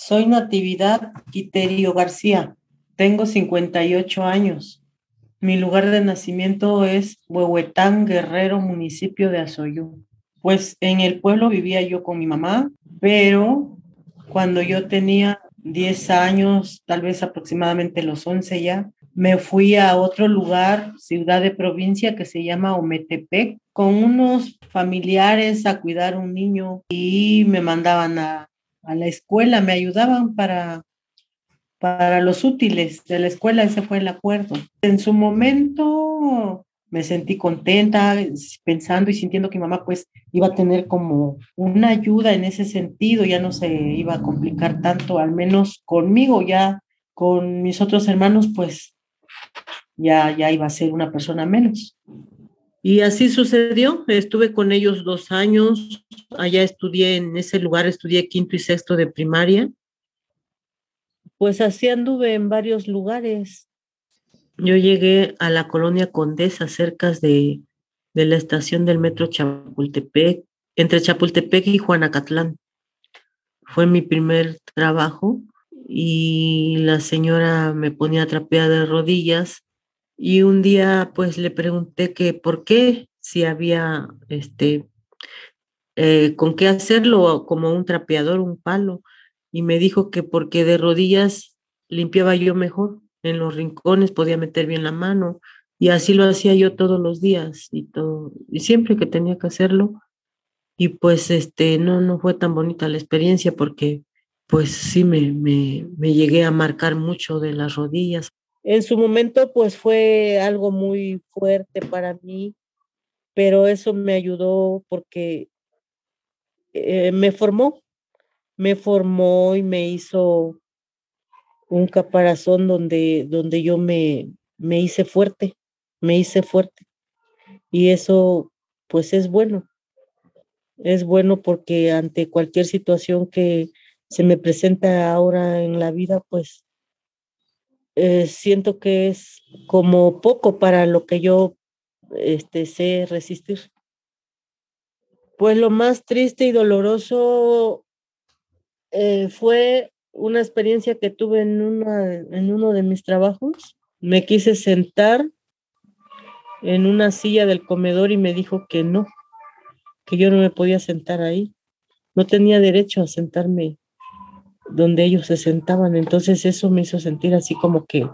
Soy Natividad Quiterio García. Tengo 58 años. Mi lugar de nacimiento es Huehuetán, Guerrero, municipio de Azoyú. Pues en el pueblo vivía yo con mi mamá, pero cuando yo tenía 10 años, tal vez aproximadamente los 11 ya, me fui a otro lugar, ciudad de provincia que se llama Ometepec, con unos familiares a cuidar un niño y me mandaban a, a la escuela, me ayudaban para, para los útiles de la escuela, ese fue el acuerdo. En su momento me sentí contenta pensando y sintiendo que mi mamá pues iba a tener como una ayuda en ese sentido, ya no se iba a complicar tanto, al menos conmigo, ya con mis otros hermanos pues ya, ya iba a ser una persona menos. Y así sucedió, estuve con ellos dos años, allá estudié en ese lugar, estudié quinto y sexto de primaria. Pues así anduve en varios lugares. Yo llegué a la colonia Condesa, cerca de, de la estación del metro Chapultepec, entre Chapultepec y Juanacatlán. Fue mi primer trabajo y la señora me ponía trapeada de rodillas y un día pues le pregunté que por qué, si había este, eh, con qué hacerlo, como un trapeador, un palo, y me dijo que porque de rodillas limpiaba yo mejor, en los rincones podía meter bien la mano, y así lo hacía yo todos los días y todo, y siempre que tenía que hacerlo, y pues este, no, no fue tan bonita la experiencia porque pues sí me, me, me llegué a marcar mucho de las rodillas. En su momento, pues fue algo muy fuerte para mí, pero eso me ayudó porque eh, me formó, me formó y me hizo un caparazón donde, donde yo me, me hice fuerte, me hice fuerte. Y eso, pues es bueno. Es bueno porque ante cualquier situación que se me presenta ahora en la vida, pues eh, siento que es como poco para lo que yo este, sé resistir. Pues lo más triste y doloroso eh, fue una experiencia que tuve en, en uno de mis trabajos. Me quise sentar en una silla del comedor y me dijo que no, que yo no me podía sentar ahí. No tenía derecho a sentarme donde ellos se sentaban. Entonces eso me hizo sentir así como que,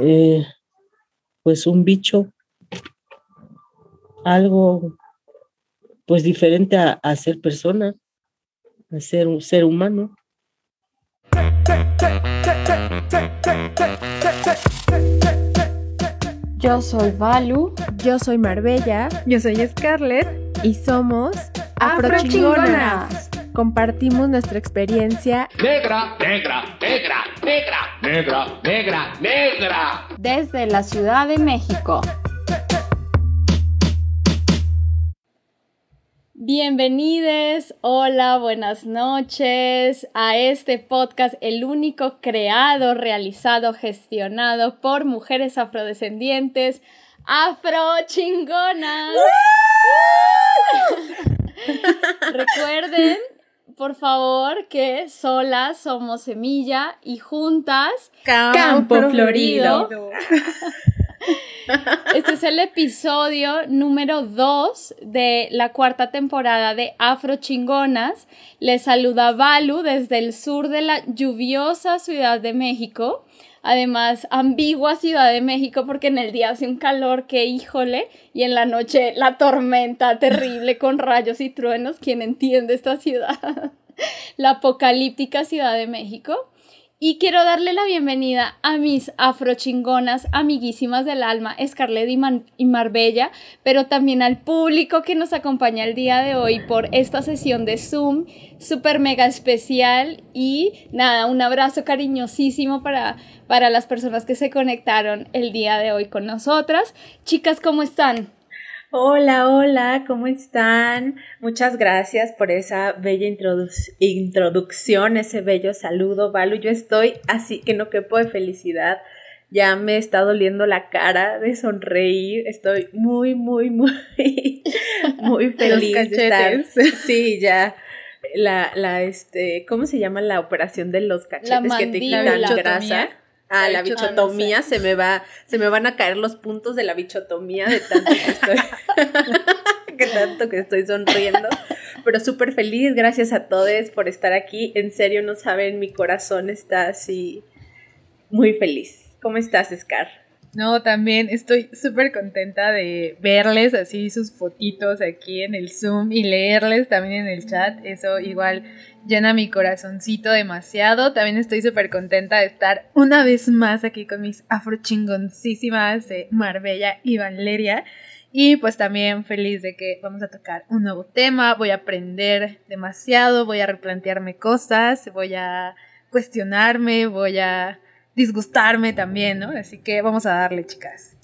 eh, pues un bicho, algo pues diferente a, a, ser persona, a ser un ser humano. Yo soy Valu. Yo soy Marbella. Yo soy Scarlett. Y somos Afrochingonas. Compartimos nuestra experiencia negra, negra, negra, negra, negra, negra, negra. Desde la Ciudad de México. Bienvenidos, hola, buenas noches a este podcast, el único creado, realizado, gestionado por mujeres afrodescendientes, afrochingonas. Recuerden por favor, que solas somos semilla y juntas campo, florido. Este es el episodio número 2 de la cuarta temporada de Afro Chingonas. Les saluda Balu desde el sur de la lluviosa Ciudad de México. Además, ambigua Ciudad de México porque en el día hace un calor que híjole y en la noche la tormenta terrible con rayos y truenos. ¿Quién entiende esta ciudad? la apocalíptica Ciudad de México. Y quiero darle la bienvenida a mis afrochingonas amiguísimas del alma, Scarlett y, Marbella, pero también al público que nos acompaña el día de hoy por esta sesión de Zoom, súper mega especial. Y nada, un abrazo cariñosísimo para, para las personas que se conectaron el día de hoy con nosotras. Chicas, ¿cómo están? Hola, hola, ¿cómo están? Muchas gracias por esa bella introducción, ese bello saludo, Valu. Yo estoy así que no quepo de felicidad. Ya me está doliendo la cara de sonreír. Estoy muy, muy, muy, muy feliz de estar. Sí, ya. la, la, este, ¿cómo se llama la operación de los cachetes La que te quitan grasa? Ah, la La bichotomía, se me va, se me van a caer los puntos de la bichotomía de tanto que estoy, que tanto que estoy sonriendo. Pero súper feliz, gracias a todos por estar aquí. En serio, no saben, mi corazón está así muy feliz. ¿Cómo estás, Scar? No, también estoy súper contenta de verles así sus fotitos aquí en el Zoom y leerles también en el chat. Eso igual llena mi corazoncito demasiado. También estoy súper contenta de estar una vez más aquí con mis afrochingoncísimas de Marbella y Valeria. Y pues también feliz de que vamos a tocar un nuevo tema, voy a aprender demasiado, voy a replantearme cosas, voy a cuestionarme, voy a disgustarme también, ¿no? Así que vamos a darle, chicas.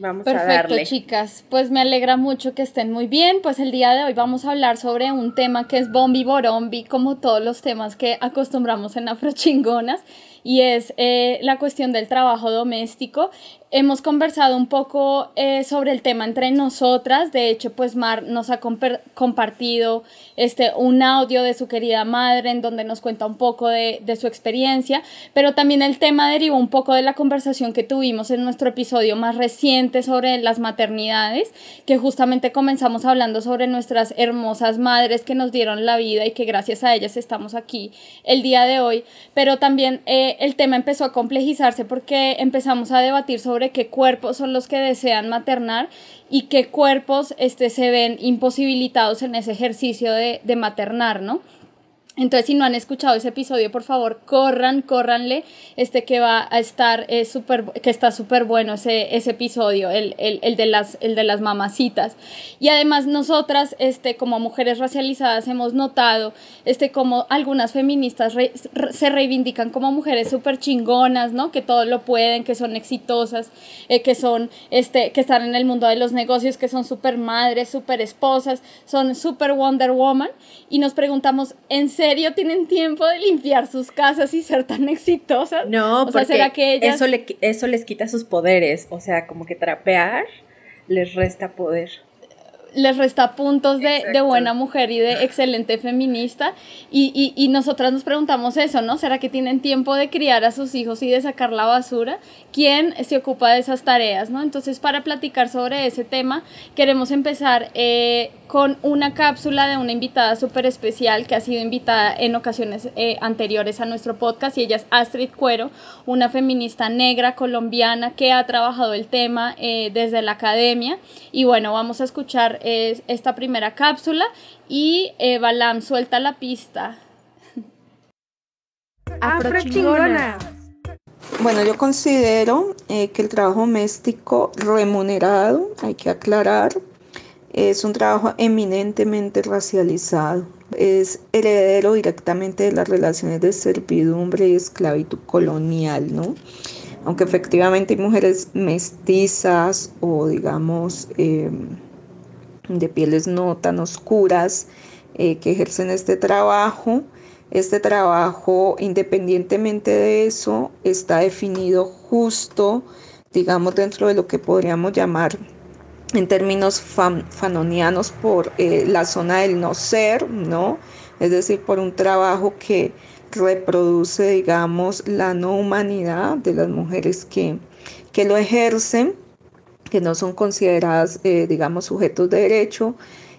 Vamos a Perfecto, darle. chicas. Pues me alegra mucho que estén muy bien. Pues el día de hoy vamos a hablar sobre un tema que es Bombi Borombi, como todos los temas que acostumbramos en Afrochingonas, y es eh, la cuestión del trabajo doméstico. Hemos conversado un poco eh, sobre el tema entre nosotras. De hecho, pues Mar nos ha compartido este, un audio de su querida madre en donde nos cuenta un poco de, de su experiencia, pero también el tema derivó un poco de la conversación que tuvimos en nuestro episodio más reciente sobre las maternidades, que justamente comenzamos hablando sobre nuestras hermosas madres que nos dieron la vida y que gracias a ellas estamos aquí el día de hoy, pero también eh, el tema empezó a complejizarse porque empezamos a debatir sobre qué cuerpos son los que desean maternar y qué cuerpos este, se ven imposibilitados en ese ejercicio de, de maternar, ¿no? Entonces, si no han escuchado ese episodio, por favor, corran, córranle, este que va a estar eh, súper, que está súper bueno ese, ese episodio, el, el, el, de las, el de las mamacitas. Y además nosotras, este, como mujeres racializadas, hemos notado, este, como algunas feministas re- se reivindican como mujeres súper chingonas, ¿no? Que todo lo pueden, que son exitosas, eh, que son, este, que están en el mundo de los negocios, que son súper madres, súper esposas, son súper Wonder Woman. Y nos preguntamos, ¿en serio tienen tiempo de limpiar sus casas y ser tan exitosas? No, O sea, porque ¿será que ellas- eso, le, qui- eso les quita sus poderes. O sea, como que trapear les resta poder. Les resta puntos de, de buena mujer y de excelente feminista. Y, y, y nosotras nos preguntamos eso, ¿no? ¿Será que tienen tiempo de criar a sus hijos y de sacar la basura? ¿Quién se ocupa de esas tareas, no? Entonces, para platicar sobre ese tema, queremos empezar eh, con una cápsula de una invitada súper especial que ha sido invitada en ocasiones eh, anteriores a nuestro podcast y ella es Astrid Cuero, una feminista negra colombiana que ha trabajado el tema eh, desde la academia. Y bueno, vamos a escuchar esta primera cápsula y eh, Balam suelta la pista. Afrochingonas. Bueno, yo considero eh, que el trabajo doméstico remunerado, hay que aclarar, es un trabajo eminentemente racializado. Es heredero directamente de las relaciones de servidumbre y esclavitud colonial, ¿no? Aunque efectivamente hay mujeres mestizas o digamos eh, de pieles no tan oscuras eh, que ejercen este trabajo. Este trabajo, independientemente de eso, está definido justo, digamos, dentro de lo que podríamos llamar en términos fan- fanonianos por eh, la zona del no ser, ¿no? Es decir, por un trabajo que reproduce, digamos, la no humanidad de las mujeres que, que lo ejercen, que no son consideradas, eh, digamos, sujetos de derecho,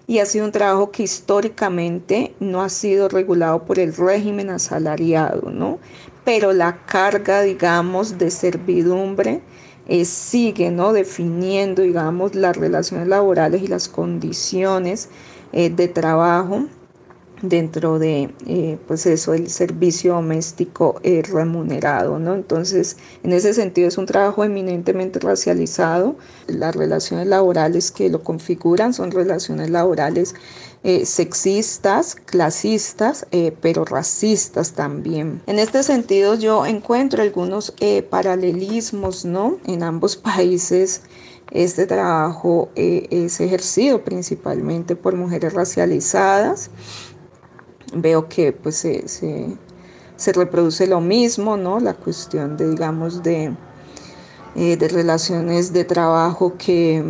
y ha sido un trabajo que históricamente no ha sido regulado por el régimen asalariado, ¿no? Pero la carga, digamos, de servidumbre eh, sigue, ¿no? Definiendo, digamos, las relaciones laborales y las condiciones eh, de trabajo dentro de eh, pues eso el servicio doméstico remunerado no entonces en ese sentido es un trabajo eminentemente racializado. Las relaciones laborales que lo configuran son relaciones laborales eh, sexistas clasistas eh, pero racistas también. En este sentido yo encuentro algunos eh, paralelismos no en ambos países este trabajo es ejercido principalmente por mujeres racializadas veo que pues se, se, reproduce lo mismo, ¿no? La cuestión de, digamos, de, eh, de relaciones de trabajo que,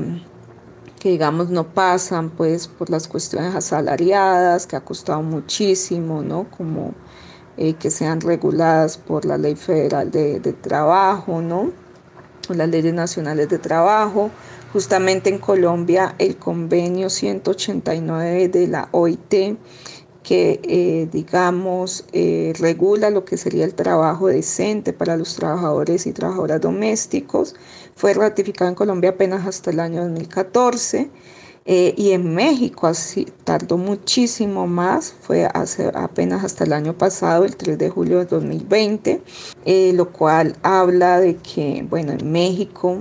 que digamos no pasan pues por las cuestiones asalariadas, que ha costado muchísimo, ¿no? Como eh, que sean reguladas por la ley federal de, de trabajo, ¿no? O las leyes nacionales de trabajo. Justamente en Colombia el convenio 189 de la OIT que eh, digamos eh, regula lo que sería el trabajo decente para los trabajadores y trabajadoras domésticos. Fue ratificado en Colombia apenas hasta el año 2014 eh, y en México así tardó muchísimo más, fue hace, apenas hasta el año pasado, el 3 de julio de 2020, lo cual habla de que, bueno, en México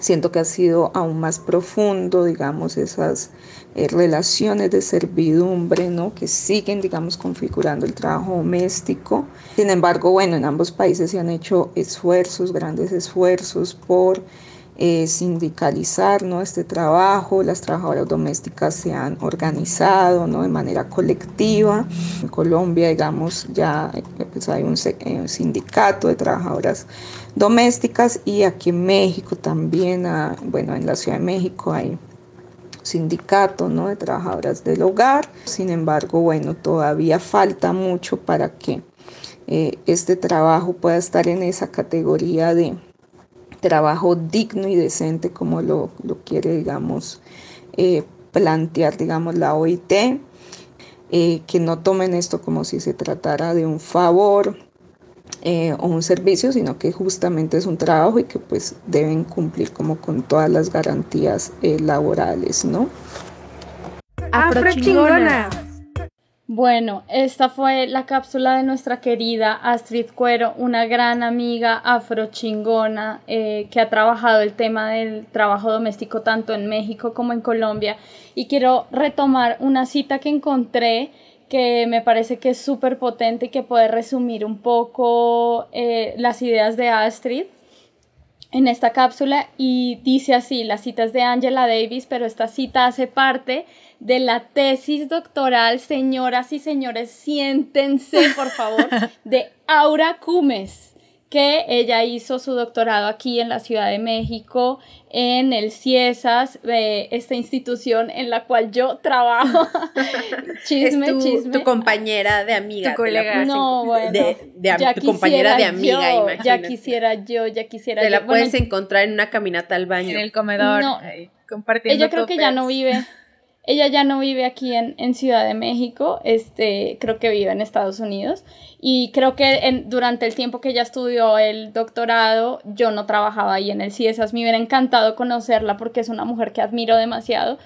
siento que ha sido aún más profundo, digamos, esas eh, relaciones de servidumbre, ¿no? Que siguen, digamos, configurando el trabajo doméstico. Sin embargo, bueno, en ambos países se han hecho esfuerzos, grandes esfuerzos por eh, sindicalizar ¿no? este trabajo, las trabajadoras domésticas se han organizado ¿no? de manera colectiva. En Colombia, digamos, ya pues, hay un, un sindicato de trabajadoras domésticas y aquí en México también, bueno, en la Ciudad de México hay sindicato ¿no? de trabajadoras del hogar. Sin embargo, bueno, todavía falta mucho para que eh, este trabajo pueda estar en esa categoría de trabajo digno y decente como lo, quiere, digamos, eh, plantear, digamos, la OIT. Eh, que no tomen esto como si se tratara de un favor eh, o un servicio, sino que justamente es un trabajo y que pues deben cumplir como con todas las garantías eh, laborales, ¿no? Bueno, esta fue la cápsula de nuestra querida Astrid Cuero, una gran amiga afrochingona eh, que ha trabajado el tema del trabajo doméstico tanto en México como en Colombia. Y quiero retomar una cita que encontré que me parece que es súper potente y que puede resumir un poco eh, las ideas de Astrid en esta cápsula y dice así, las citas de Angela Davis, pero esta cita hace parte de la tesis doctoral, señoras y señores, siéntense por favor, de Aura Cumes que ella hizo su doctorado aquí en la Ciudad de México, en el CIESAS, esta institución en la cual yo trabajo. chisme, tu, chisme. Tu compañera de amiga. Tu colega. No, bueno. De, tu compañera de amiga, yo, Ya quisiera yo, ya quisiera Te la puedes encontrar en una caminata al baño. En el comedor. No, compartiendo. Ella creo que ya no vive. Ella ya no vive aquí en, en, Ciudad de México, este, creo que vive en Estados Unidos. Y creo que en, durante el tiempo que ella estudió el doctorado, yo no trabajaba ahí en el CIESAS. Me hubiera encantado conocerla porque es una mujer que admiro demasiado.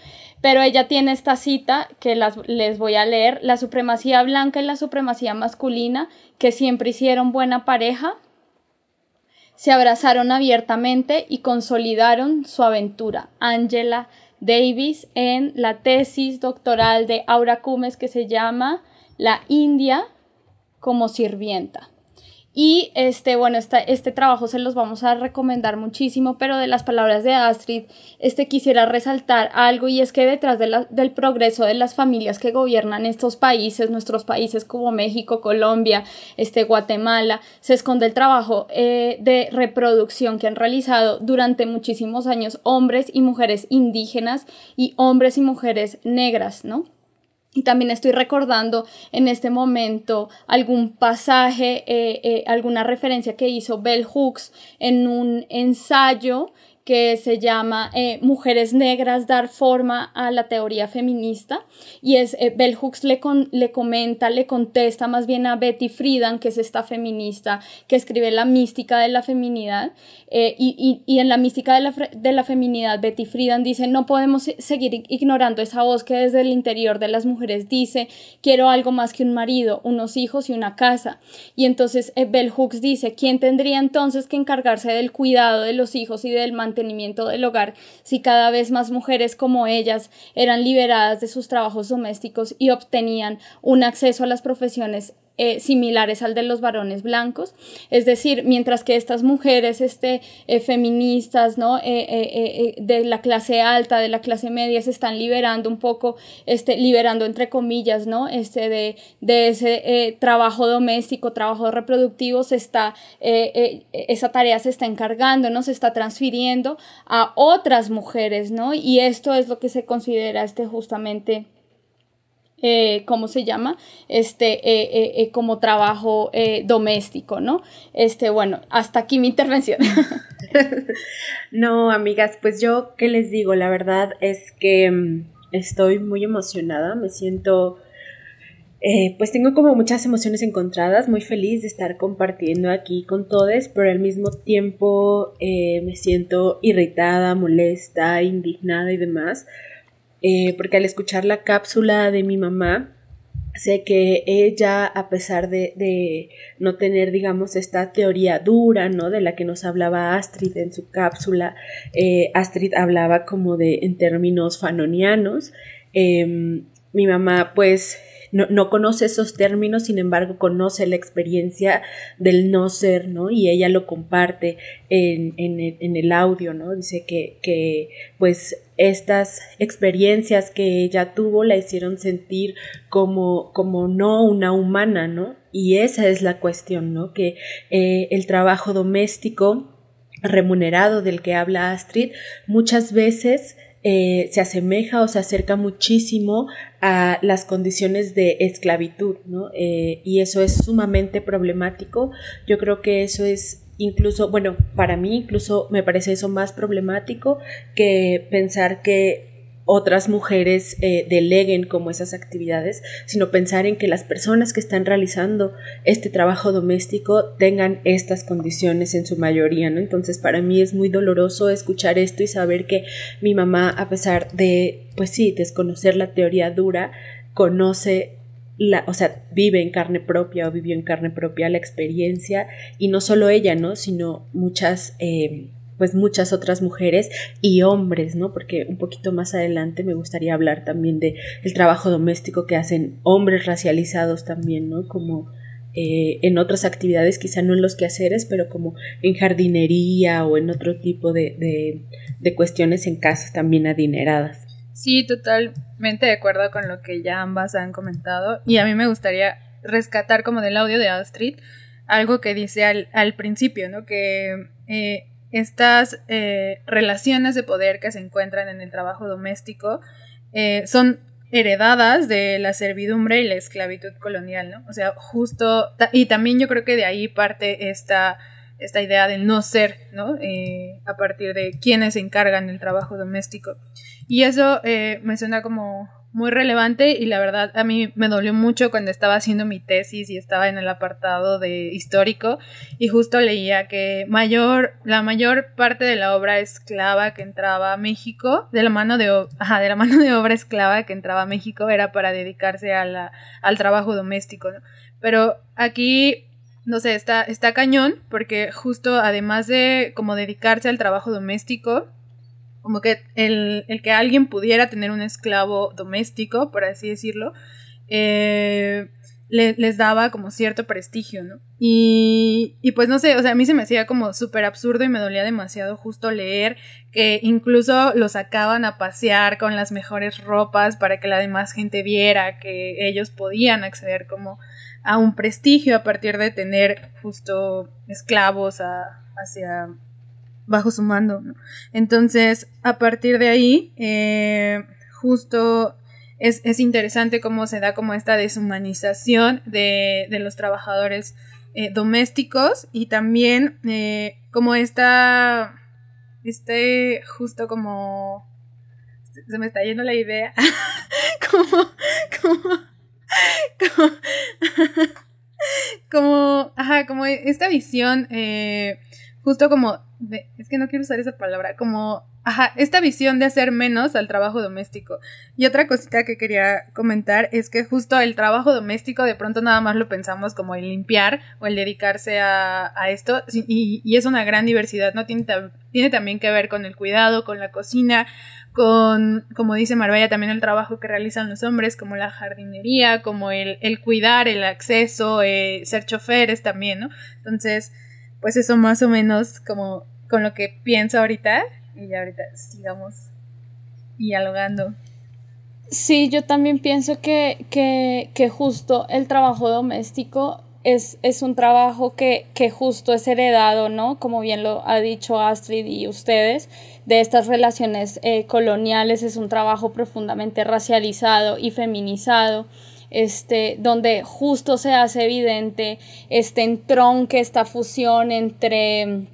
Pero ella tiene esta cita que las, les voy a leer. La supremacía blanca y la supremacía masculina, que siempre hicieron buena pareja, se abrazaron abiertamente y consolidaron su aventura. Angela Davis en la tesis doctoral de Aura Cumes que se llama La India como sirvienta. Y este, bueno, este trabajo se los vamos a recomendar muchísimo, pero de las palabras de Astrid, este quisiera resaltar algo y es que detrás del progreso de las familias que gobiernan estos países, nuestros países como México, Colombia, este, Guatemala, se esconde el trabajo eh, de reproducción que han realizado durante muchísimos años hombres y mujeres indígenas y hombres y mujeres negras, ¿no? Y también estoy recordando en este momento algún pasaje, eh, eh, alguna referencia que hizo Bell Hooks en un ensayo que se llama eh, Mujeres Negras dar forma a la teoría feminista. Y es eh, Bell Hooks le, le comenta, le contesta más bien a Betty Friedan, que es esta feminista que escribe La mística de la feminidad. Eh, y, y, en la mística de la, de la feminidad Betty Friedan dice no podemos seguir ignorando esa voz que desde el interior de las mujeres dice quiero algo más que un marido, unos hijos y una casa y entonces Bell Hooks dice ¿quién tendría entonces que encargarse del cuidado de los hijos y del mantenimiento del hogar si cada vez más mujeres como ellas eran liberadas de sus trabajos domésticos y obtenían un acceso a las profesiones eh, similares al de los varones blancos. Es decir, mientras que estas mujeres este, eh, feministas ¿no? Eh, de la clase alta, de la clase media, se están liberando un poco, este, liberando entre comillas, ¿no? este, de, de ese trabajo doméstico, trabajo reproductivo, se está, esa tarea se está encargando, ¿no? se está transfiriendo a otras mujeres, ¿no? y esto es lo que se considera este, justamente eh, ¿cómo se llama? Este, eh, eh, como trabajo doméstico, ¿no? Este, bueno, hasta aquí mi intervención. no, amigas, pues yo, ¿qué les digo? La verdad es que mm, estoy muy emocionada, me siento... pues tengo como muchas emociones encontradas, muy feliz de estar compartiendo aquí con todos, pero al mismo tiempo me siento irritada, molesta, indignada y demás, eh, porque al escuchar la cápsula de mi mamá, sé que ella, a pesar de, no tener, digamos, esta teoría dura, ¿no? De la que nos hablaba Astrid en su cápsula, eh, Astrid hablaba como de, en términos fanonianos, em, mi mamá, pues, no, conoce esos términos, sin embargo, conoce la experiencia del no ser, ¿no? Y ella lo comparte en, en, el audio, ¿no? Dice que, que, pues, estas experiencias que ella tuvo la hicieron sentir como, como no una humana, ¿no? Y esa es la cuestión, ¿no? Que eh, el trabajo doméstico remunerado del que habla Astrid muchas veces eh, se asemeja o se acerca muchísimo a las condiciones de esclavitud, ¿no? Eh, y eso es sumamente problemático. Yo creo que eso es incluso, bueno, para mí incluso me parece eso más problemático que pensar que otras mujeres eh, deleguen como esas actividades, sino pensar en que las personas que están realizando este trabajo doméstico tengan estas condiciones en su mayoría, ¿no? Entonces para mí es muy doloroso escuchar esto y saber que mi mamá, a pesar de, pues sí, desconocer la teoría dura, conoce la, o sea, vive en carne propia o vivió en carne propia la experiencia y no solo ella, ¿no? Sino muchas eh, pues muchas otras mujeres y hombres, ¿no? Porque un poquito más adelante me gustaría hablar también de el trabajo doméstico que hacen hombres racializados también, ¿no? Como eh, en otras actividades, quizá no en los quehaceres, pero como en jardinería o en otro tipo de, de, de cuestiones en casas también adineradas. Sí, totalmente de acuerdo con lo que ya ambas han comentado y a mí me gustaría rescatar como del audio de Astrid algo que dice al, al principio, ¿no? Que eh, estas eh, relaciones de poder que se encuentran en el trabajo doméstico eh, son heredadas de la servidumbre y la esclavitud colonial, ¿no? O sea, justo, y también yo creo que de ahí parte esta, esta idea del no ser, ¿no? Eh, a partir de quienes se encargan del trabajo doméstico. Y eso me suena como muy relevante y la verdad a mí me dolió mucho cuando estaba haciendo mi tesis y estaba en el apartado de histórico y justo leía que mayor la mayor parte de la obra esclava que entraba a México de la mano de de la mano de obra esclava que entraba a México era para dedicarse a al trabajo doméstico pero aquí no sé está está cañón porque justo además de como dedicarse al trabajo doméstico como que el, que alguien pudiera tener un esclavo doméstico, por así decirlo, eh, les daba como cierto prestigio, ¿no? Y, y, pues no sé, o sea, a mí se me hacía como súper absurdo y me dolía demasiado justo leer que incluso los sacaban a pasear con las mejores ropas para que la demás gente viera que ellos podían acceder como a un prestigio a partir de tener justo esclavos hacia bajo su mando. Entonces, a partir de ahí, eh, justo es, interesante cómo se da como esta deshumanización de, los trabajadores eh, domésticos y también eh, como esta, este, justo como, se me está yendo la idea, como, como, como, ajá, como esta visión, justo como es que no quiero usar esa palabra, como, ajá, esta visión de hacer menos al trabajo doméstico. Y otra cosita que quería comentar es que justo el trabajo doméstico de pronto nada más lo pensamos como el limpiar o el dedicarse a, esto, y, es una gran diversidad, ¿no? Tiene, tiene también que ver con el cuidado, con la cocina, con, como dice Marbella, también el trabajo que realizan los hombres, como la jardinería, como el, el cuidar, el acceso, eh, ser choferes también, ¿no? Entonces, pues eso más o menos como con lo que pienso ahorita y ahorita sigamos dialogando. Sí, yo también pienso que, que, que justo el trabajo doméstico es, es, un trabajo que, que, justo es heredado, ¿no? Como bien lo ha dicho Astrid y ustedes, de estas relaciones eh, coloniales, es un trabajo profundamente racializado y feminizado. Este, donde justo se hace evidente este entronque, esta fusión entre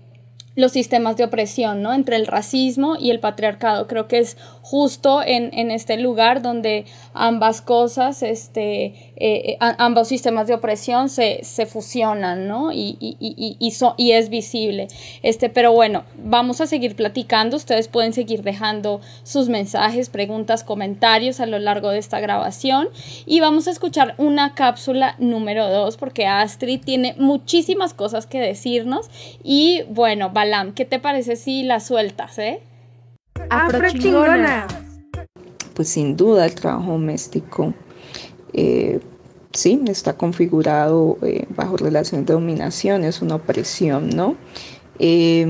los sistemas de opresión, ¿no? Entre el racismo y el patriarcado. Creo que es justo en, en este lugar donde ambas cosas, este, eh, eh ambos sistemas de opresión se, se fusionan, ¿no? Y, y, y, y, y es visible. Este, pero bueno, vamos a seguir platicando. Ustedes pueden seguir dejando sus mensajes, preguntas, comentarios a lo largo de esta grabación. Y vamos a escuchar una cápsula número dos, porque Astrid tiene muchísimas cosas que decirnos. Y bueno, ¿qué te parece si la sueltas, eh? Afrochingona. Pues sin duda el trabajo doméstico eh, sí está configurado eh, bajo relación de dominación, es una opresión, ¿no? Eh,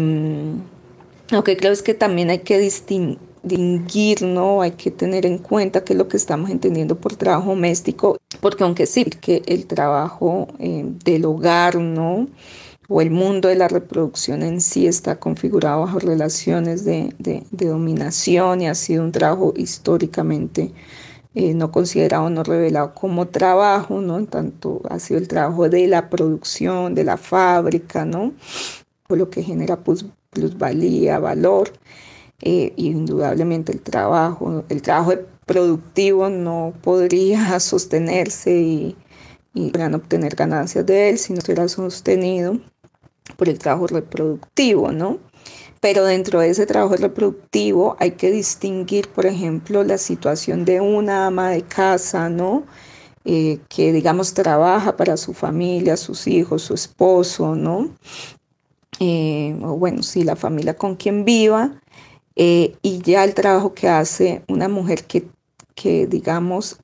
lo que creo es que también hay que distinguir, ¿no? Hay que tener en cuenta qué es lo que estamos entendiendo por trabajo doméstico, porque aunque sí, que el trabajo eh, del hogar, ¿no? O el mundo de la reproducción en sí está configurado bajo relaciones de, dominación y ha sido un trabajo históricamente eh, no considerado, no revelado como trabajo, ¿no? En tanto ha sido el trabajo de la producción, de la fábrica, ¿no? O lo que genera pues, plusvalía, valor. Eh, indudablemente el trabajo, el trabajo productivo no podría sostenerse y, y obtener ganancias de él si no estuviera sostenido por el trabajo reproductivo, ¿no? Pero dentro de ese trabajo reproductivo hay que distinguir, por ejemplo, la situación de una ama de casa, ¿no? Eh, que digamos trabaja para su familia, sus hijos, su esposo, ¿no? Eh, o bueno, sí, la familia con quien viva, eh, y ya el trabajo que hace una mujer que, que digamos,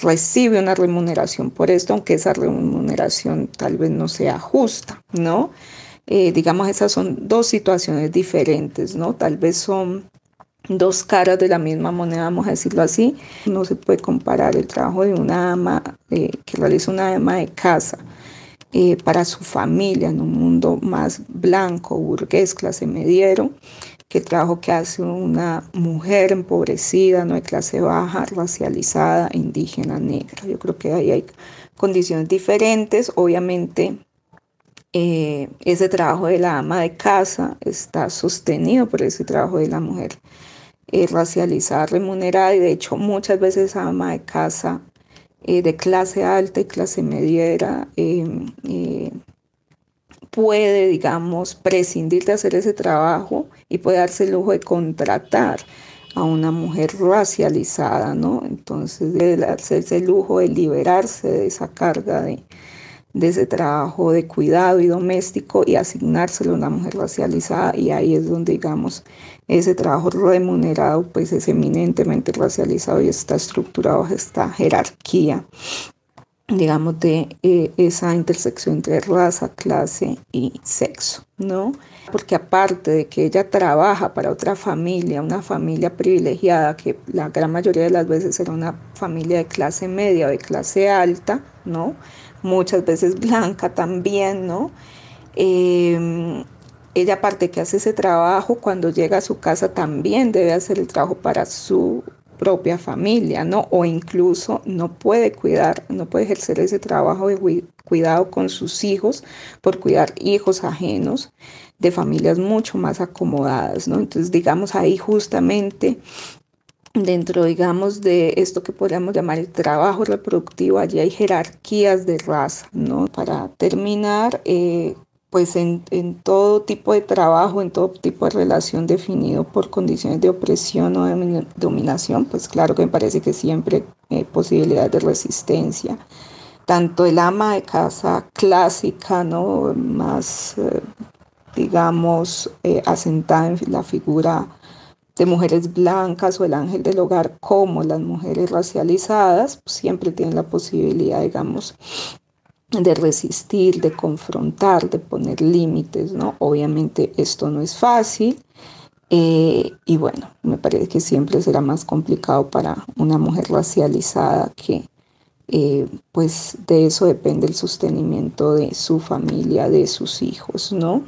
recibe una remuneración por esto, aunque esa remuneración tal vez no sea justa, ¿no? Eh, digamos, esas son dos situaciones diferentes, ¿no? Tal vez son dos caras de la misma moneda, vamos a decirlo así. No se puede comparar el trabajo de una ama eh, que realiza una ama de casa eh, para su familia en un mundo más blanco, burgués, clase mediero, que trabajo que hace una mujer empobrecida, no de clase baja, racializada, indígena, negra. Yo creo que ahí hay condiciones diferentes. Obviamente, eh, ese trabajo de la ama de casa está sostenido por ese trabajo de la mujer eh, racializada, remunerada, y de hecho muchas veces esa ama de casa eh, de clase alta y clase mediera puede, digamos, prescindir de hacer ese trabajo y puede darse el lujo de contratar a una mujer racializada, ¿no? Entonces debe hacerse el lujo de liberarse de esa carga de, de ese trabajo de cuidado y doméstico y asignárselo a una mujer racializada y ahí es donde digamos ese trabajo remunerado pues es eminentemente racializado y está estructurado esta jerarquía digamos, de eh, esa intersección entre raza, clase y sexo, ¿no? Porque aparte de que ella trabaja para otra familia, una familia privilegiada, que la gran mayoría de las veces era una familia de clase media o de clase alta, ¿no? Muchas veces blanca también, ¿no? Em, ella aparte que hace ese trabajo, cuando llega a su casa también debe hacer el trabajo para su propia familia, ¿no? O incluso no puede cuidar, no puede ejercer ese trabajo de cuidado con sus hijos por cuidar hijos ajenos de familias mucho más acomodadas, ¿no? Entonces, digamos, ahí justamente dentro, digamos, de esto que podríamos llamar el trabajo reproductivo, allí hay jerarquías de raza, ¿no? Para terminar, eh, pues en, todo tipo de trabajo, en todo tipo de relación definido por condiciones de opresión o de dominación, pues claro que me parece que siempre hay posibilidades de resistencia. Tanto el ama de casa clásica, ¿no? más, eh, digamos, eh, asentada en la figura de mujeres blancas o el ángel del hogar como las mujeres racializadas, pues, siempre tienen la posibilidad, digamos, de resistir, de confrontar, de poner límites, ¿no? Obviamente esto no es fácil eh, y bueno, me parece que siempre será más complicado para una mujer racializada que eh, pues de eso depende el sostenimiento de su familia, de sus hijos, ¿no?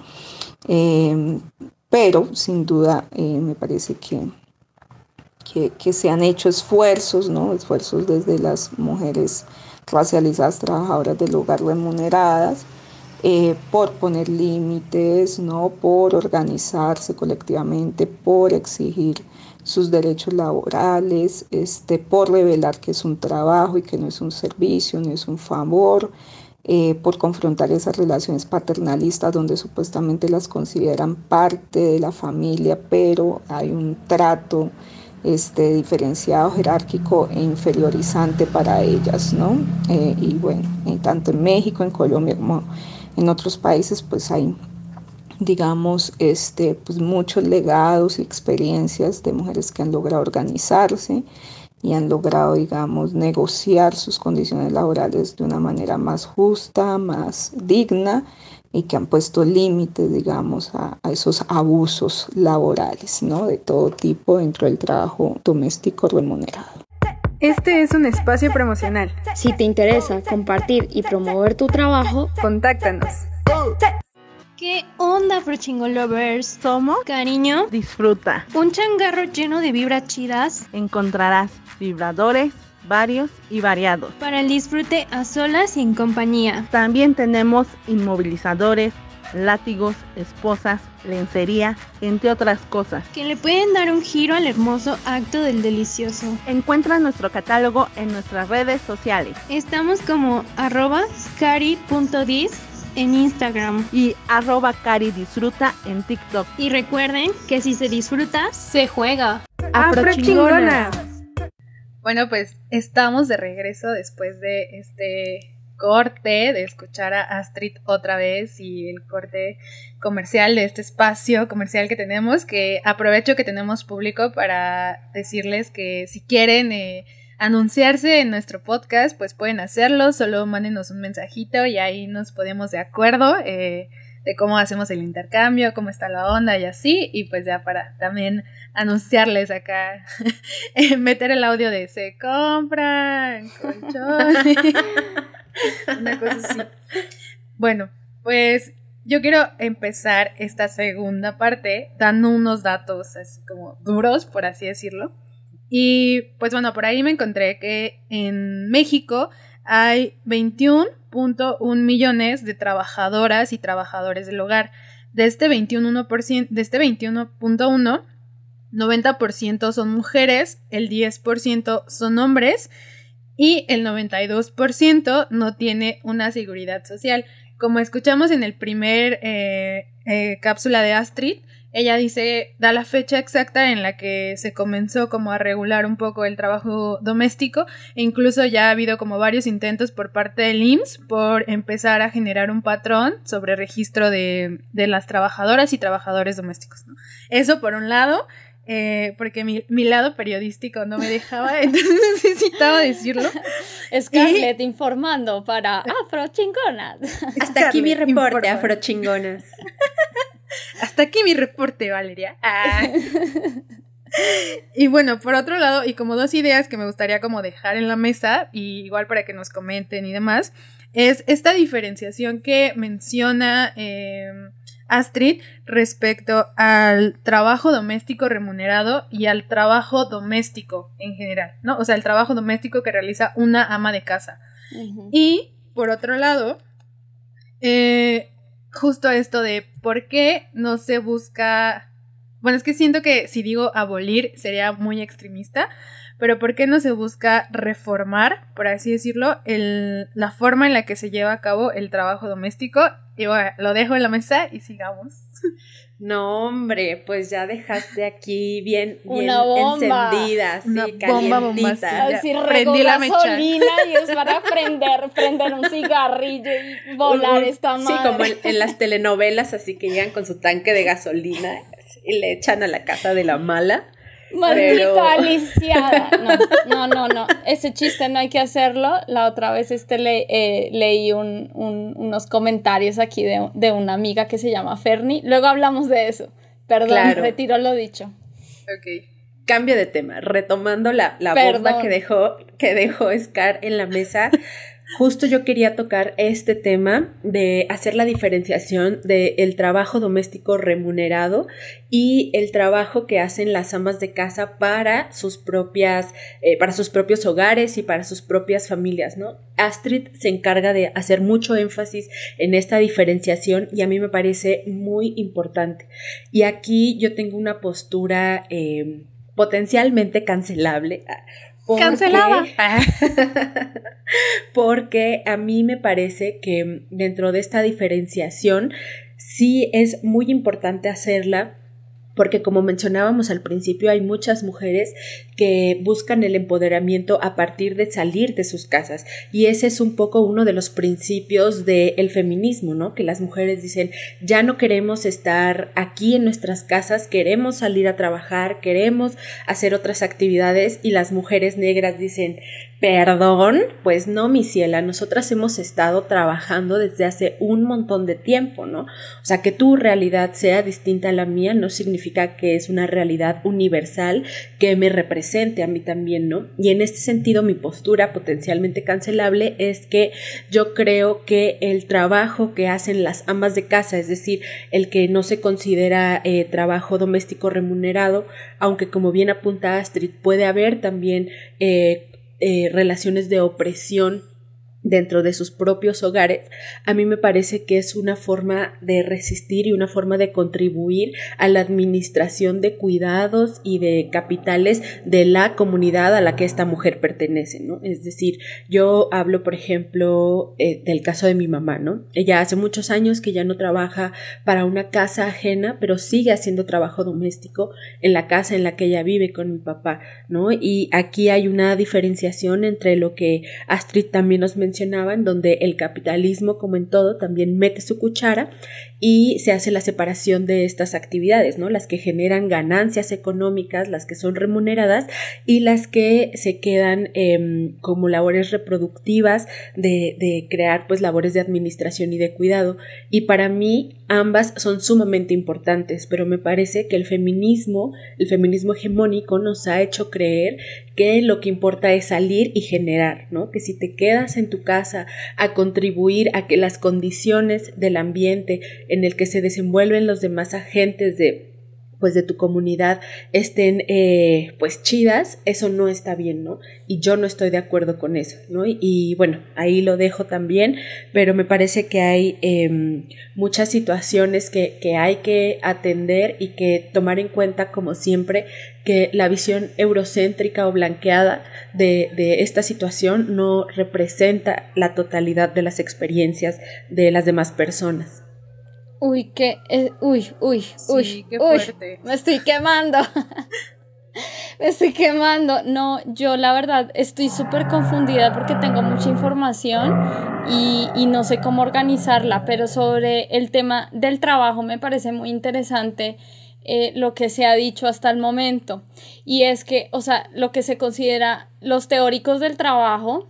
Em, pero sin duda eh, me parece que, que, que, se han hecho esfuerzos, ¿no? Esfuerzos desde las mujeres racializadas, trabajadoras del hogar remuneradas, eh, por poner límites, ¿no? por organizarse colectivamente, por exigir sus derechos laborales, este, por revelar que es un trabajo y que no es un servicio, no es un favor, eh, por confrontar esas relaciones paternalistas donde supuestamente las consideran parte de la familia, pero hay un trato este, diferenciado, jerárquico e inferiorizante para ellas, ¿no? Eh, y bueno, tanto en México, en Colombia en otros países, pues hay, digamos, este, pues muchos legados y experiencias de mujeres que han logrado organizarse y han logrado, digamos, negociar sus condiciones laborales de una manera más justa, más digna y que han puesto límites, digamos, a, esos abusos laborales, ¿no? De todo tipo dentro del trabajo doméstico remunerado. Este es un espacio promocional. Si te interesa compartir y promover tu trabajo, contáctanos. ¿Qué onda, Frochingo Lovers? Somos Cariño. Disfruta. Un changarro lleno de vibras chidas. Encontrarás vibradores varios y variados. Para el disfrute a solas y en compañía. También tenemos inmovilizadores, látigos, esposas, lencería, entre otras cosas. Que le pueden dar un giro al hermoso acto del delicioso. Encuentra nuestro catálogo en nuestras redes sociales. Estamos como arroba scary.dis en Instagram y arroba cari disfruta en TikTok. Y recuerden que si se disfruta, se juega. Bueno, pues estamos de regreso después de este corte, de escuchar a Astrid otra vez y el corte comercial de este espacio comercial que tenemos, que aprovecho que tenemos público para decirles que si quieren eh, anunciarse en nuestro podcast, pues pueden hacerlo, solo mándenos un mensajito y ahí nos ponemos de acuerdo. Eh, de cómo hacemos el intercambio, cómo está la onda y así, y pues ya para también anunciarles acá, meter el audio de se compran colchones, una cosa así. Bueno, pues yo quiero empezar esta segunda parte dando unos datos así como duros, por así decirlo. Y pues bueno, por ahí me encontré que en México hay 21.1 millones de trabajadoras y trabajadores del hogar. De este 21.1, de este 21.1, 90% son mujeres, el 10% son hombres y el 92% no tiene una seguridad social. Como escuchamos en el primer eh, eh, cápsula de Astrid, ella dice, da la fecha exacta en la que se comenzó como a regular un poco el trabajo doméstico e incluso ya ha habido como varios intentos por parte del IMSS por empezar a generar un patrón sobre registro de, de las trabajadoras y trabajadores domésticos. ¿no? Eso por un lado. Eh, porque mi, mi, lado periodístico no me dejaba, entonces necesitaba decirlo. Scarlett informando para Afrochingonas. Hasta aquí mi reporte, Afrochingonas. Hasta aquí mi reporte, Valeria. Ah. y bueno, por otro lado, y como dos ideas que me gustaría como dejar en la mesa, y igual para que nos comenten y demás, es esta diferenciación que menciona eh, Astrid respecto al trabajo doméstico remunerado y al trabajo doméstico en general, ¿no? O sea, el trabajo doméstico que realiza una ama de casa. Y, por otro lado, eh, justo esto de por qué no se busca... Bueno, es que siento que si digo abolir sería muy extremista, pero ¿por qué no se busca reformar, por así decirlo, el, la forma en la que se lleva a cabo el trabajo doméstico? Y bueno, lo dejo en la mesa y sigamos. No, hombre, pues ya dejaste aquí bien, bien Una bomba. encendida, sí, Una bomba calientita. Así Prendí la mecha. gasolina y es para prender, prender un cigarrillo y volar un- esta madre. Sí, como en, en las telenovelas, así que llegan con su tanque de gasolina y le echan a la casa de la mala. Maldita Aliciada. No, no, no, Ese chiste no hay que hacerlo. La otra vez este le, eh, leí unos comentarios aquí de, una amiga que se llama Ferni. Luego hablamos de eso. Perdón, retiro lo dicho. Ok. Cambio de tema. Retomando la, la bomba que dejó, que dejó Scar en la mesa. Justo yo quería tocar este tema de hacer la diferenciación del el trabajo doméstico remunerado y el trabajo que hacen las amas de casa para sus propias, eh, para sus propios hogares y para sus propias familias, ¿no? Astrid se encarga de hacer mucho énfasis en esta diferenciación y a mí me parece muy importante. Y aquí yo tengo una postura eh, potencialmente cancelable Cancelada. porque a mí me parece que dentro de esta diferenciación sí es muy importante hacerla porque como mencionábamos al principio hay muchas mujeres que buscan el empoderamiento a partir de salir de sus casas y ese es un poco uno de los principios del feminismo, ¿no? Que las mujeres dicen ya no queremos estar aquí en nuestras casas, queremos salir a trabajar, queremos hacer otras actividades y las mujeres negras dicen Perdón, pues no, mi ciela, nosotras hemos estado trabajando desde hace un montón de tiempo, ¿no? O sea, que tu realidad sea distinta a la mía no significa que es una realidad universal que me represente a mí también, ¿no? Y en este sentido, mi postura potencialmente cancelable es que yo creo que el trabajo que hacen las amas de casa, es decir, el que no se considera eh, trabajo doméstico remunerado, aunque como bien apunta Astrid, puede haber también eh, eh, relaciones de opresión dentro de sus propios hogares, a mí me parece que es una forma de resistir y una forma de contribuir a la administración de cuidados y de capitales de la comunidad a la que esta mujer pertenece, ¿no? Es decir, yo hablo, por ejemplo, eh, del caso de mi mamá, ¿no? Ella hace muchos años que ya no trabaja para una casa ajena, pero sigue haciendo trabajo doméstico en la casa en la que ella vive con mi papá, ¿no? Y aquí hay una diferenciación entre lo que Astrid también nos en donde el capitalismo, como en todo, también mete su cuchara y se hace la separación de estas actividades, ¿no? Las que generan ganancias económicas, las que son remuneradas y las que se quedan em, como labores reproductivas de, de crear pues labores de administración y de cuidado. Y para mí ambas son sumamente importantes, pero me parece que el feminismo, el feminismo hegemónico nos ha hecho creer que lo que importa es salir y generar, ¿no? Que si te quedas en tu casa a contribuir a que las condiciones del ambiente en el que se desenvuelven los demás agentes de pues de tu comunidad estén eh, pues chidas, eso no está bien, ¿no? Y yo no estoy de acuerdo con eso, ¿no? Y, bueno, ahí lo dejo también, pero me parece que hay em, muchas situaciones que, que hay que atender y que tomar en cuenta, como siempre, que la visión eurocéntrica o blanqueada de, de, esta situación no representa la totalidad de las experiencias de las demás personas. Uy, qué, eh, uy, uy, uy, qué fuerte. me estoy quemando. me estoy quemando. No, yo la verdad estoy súper confundida porque tengo mucha información y, y, no sé cómo organizarla, pero sobre el tema del trabajo me parece muy interesante eh, lo que se ha dicho hasta el momento. Y es que, o sea, lo que se considera los teóricos del trabajo,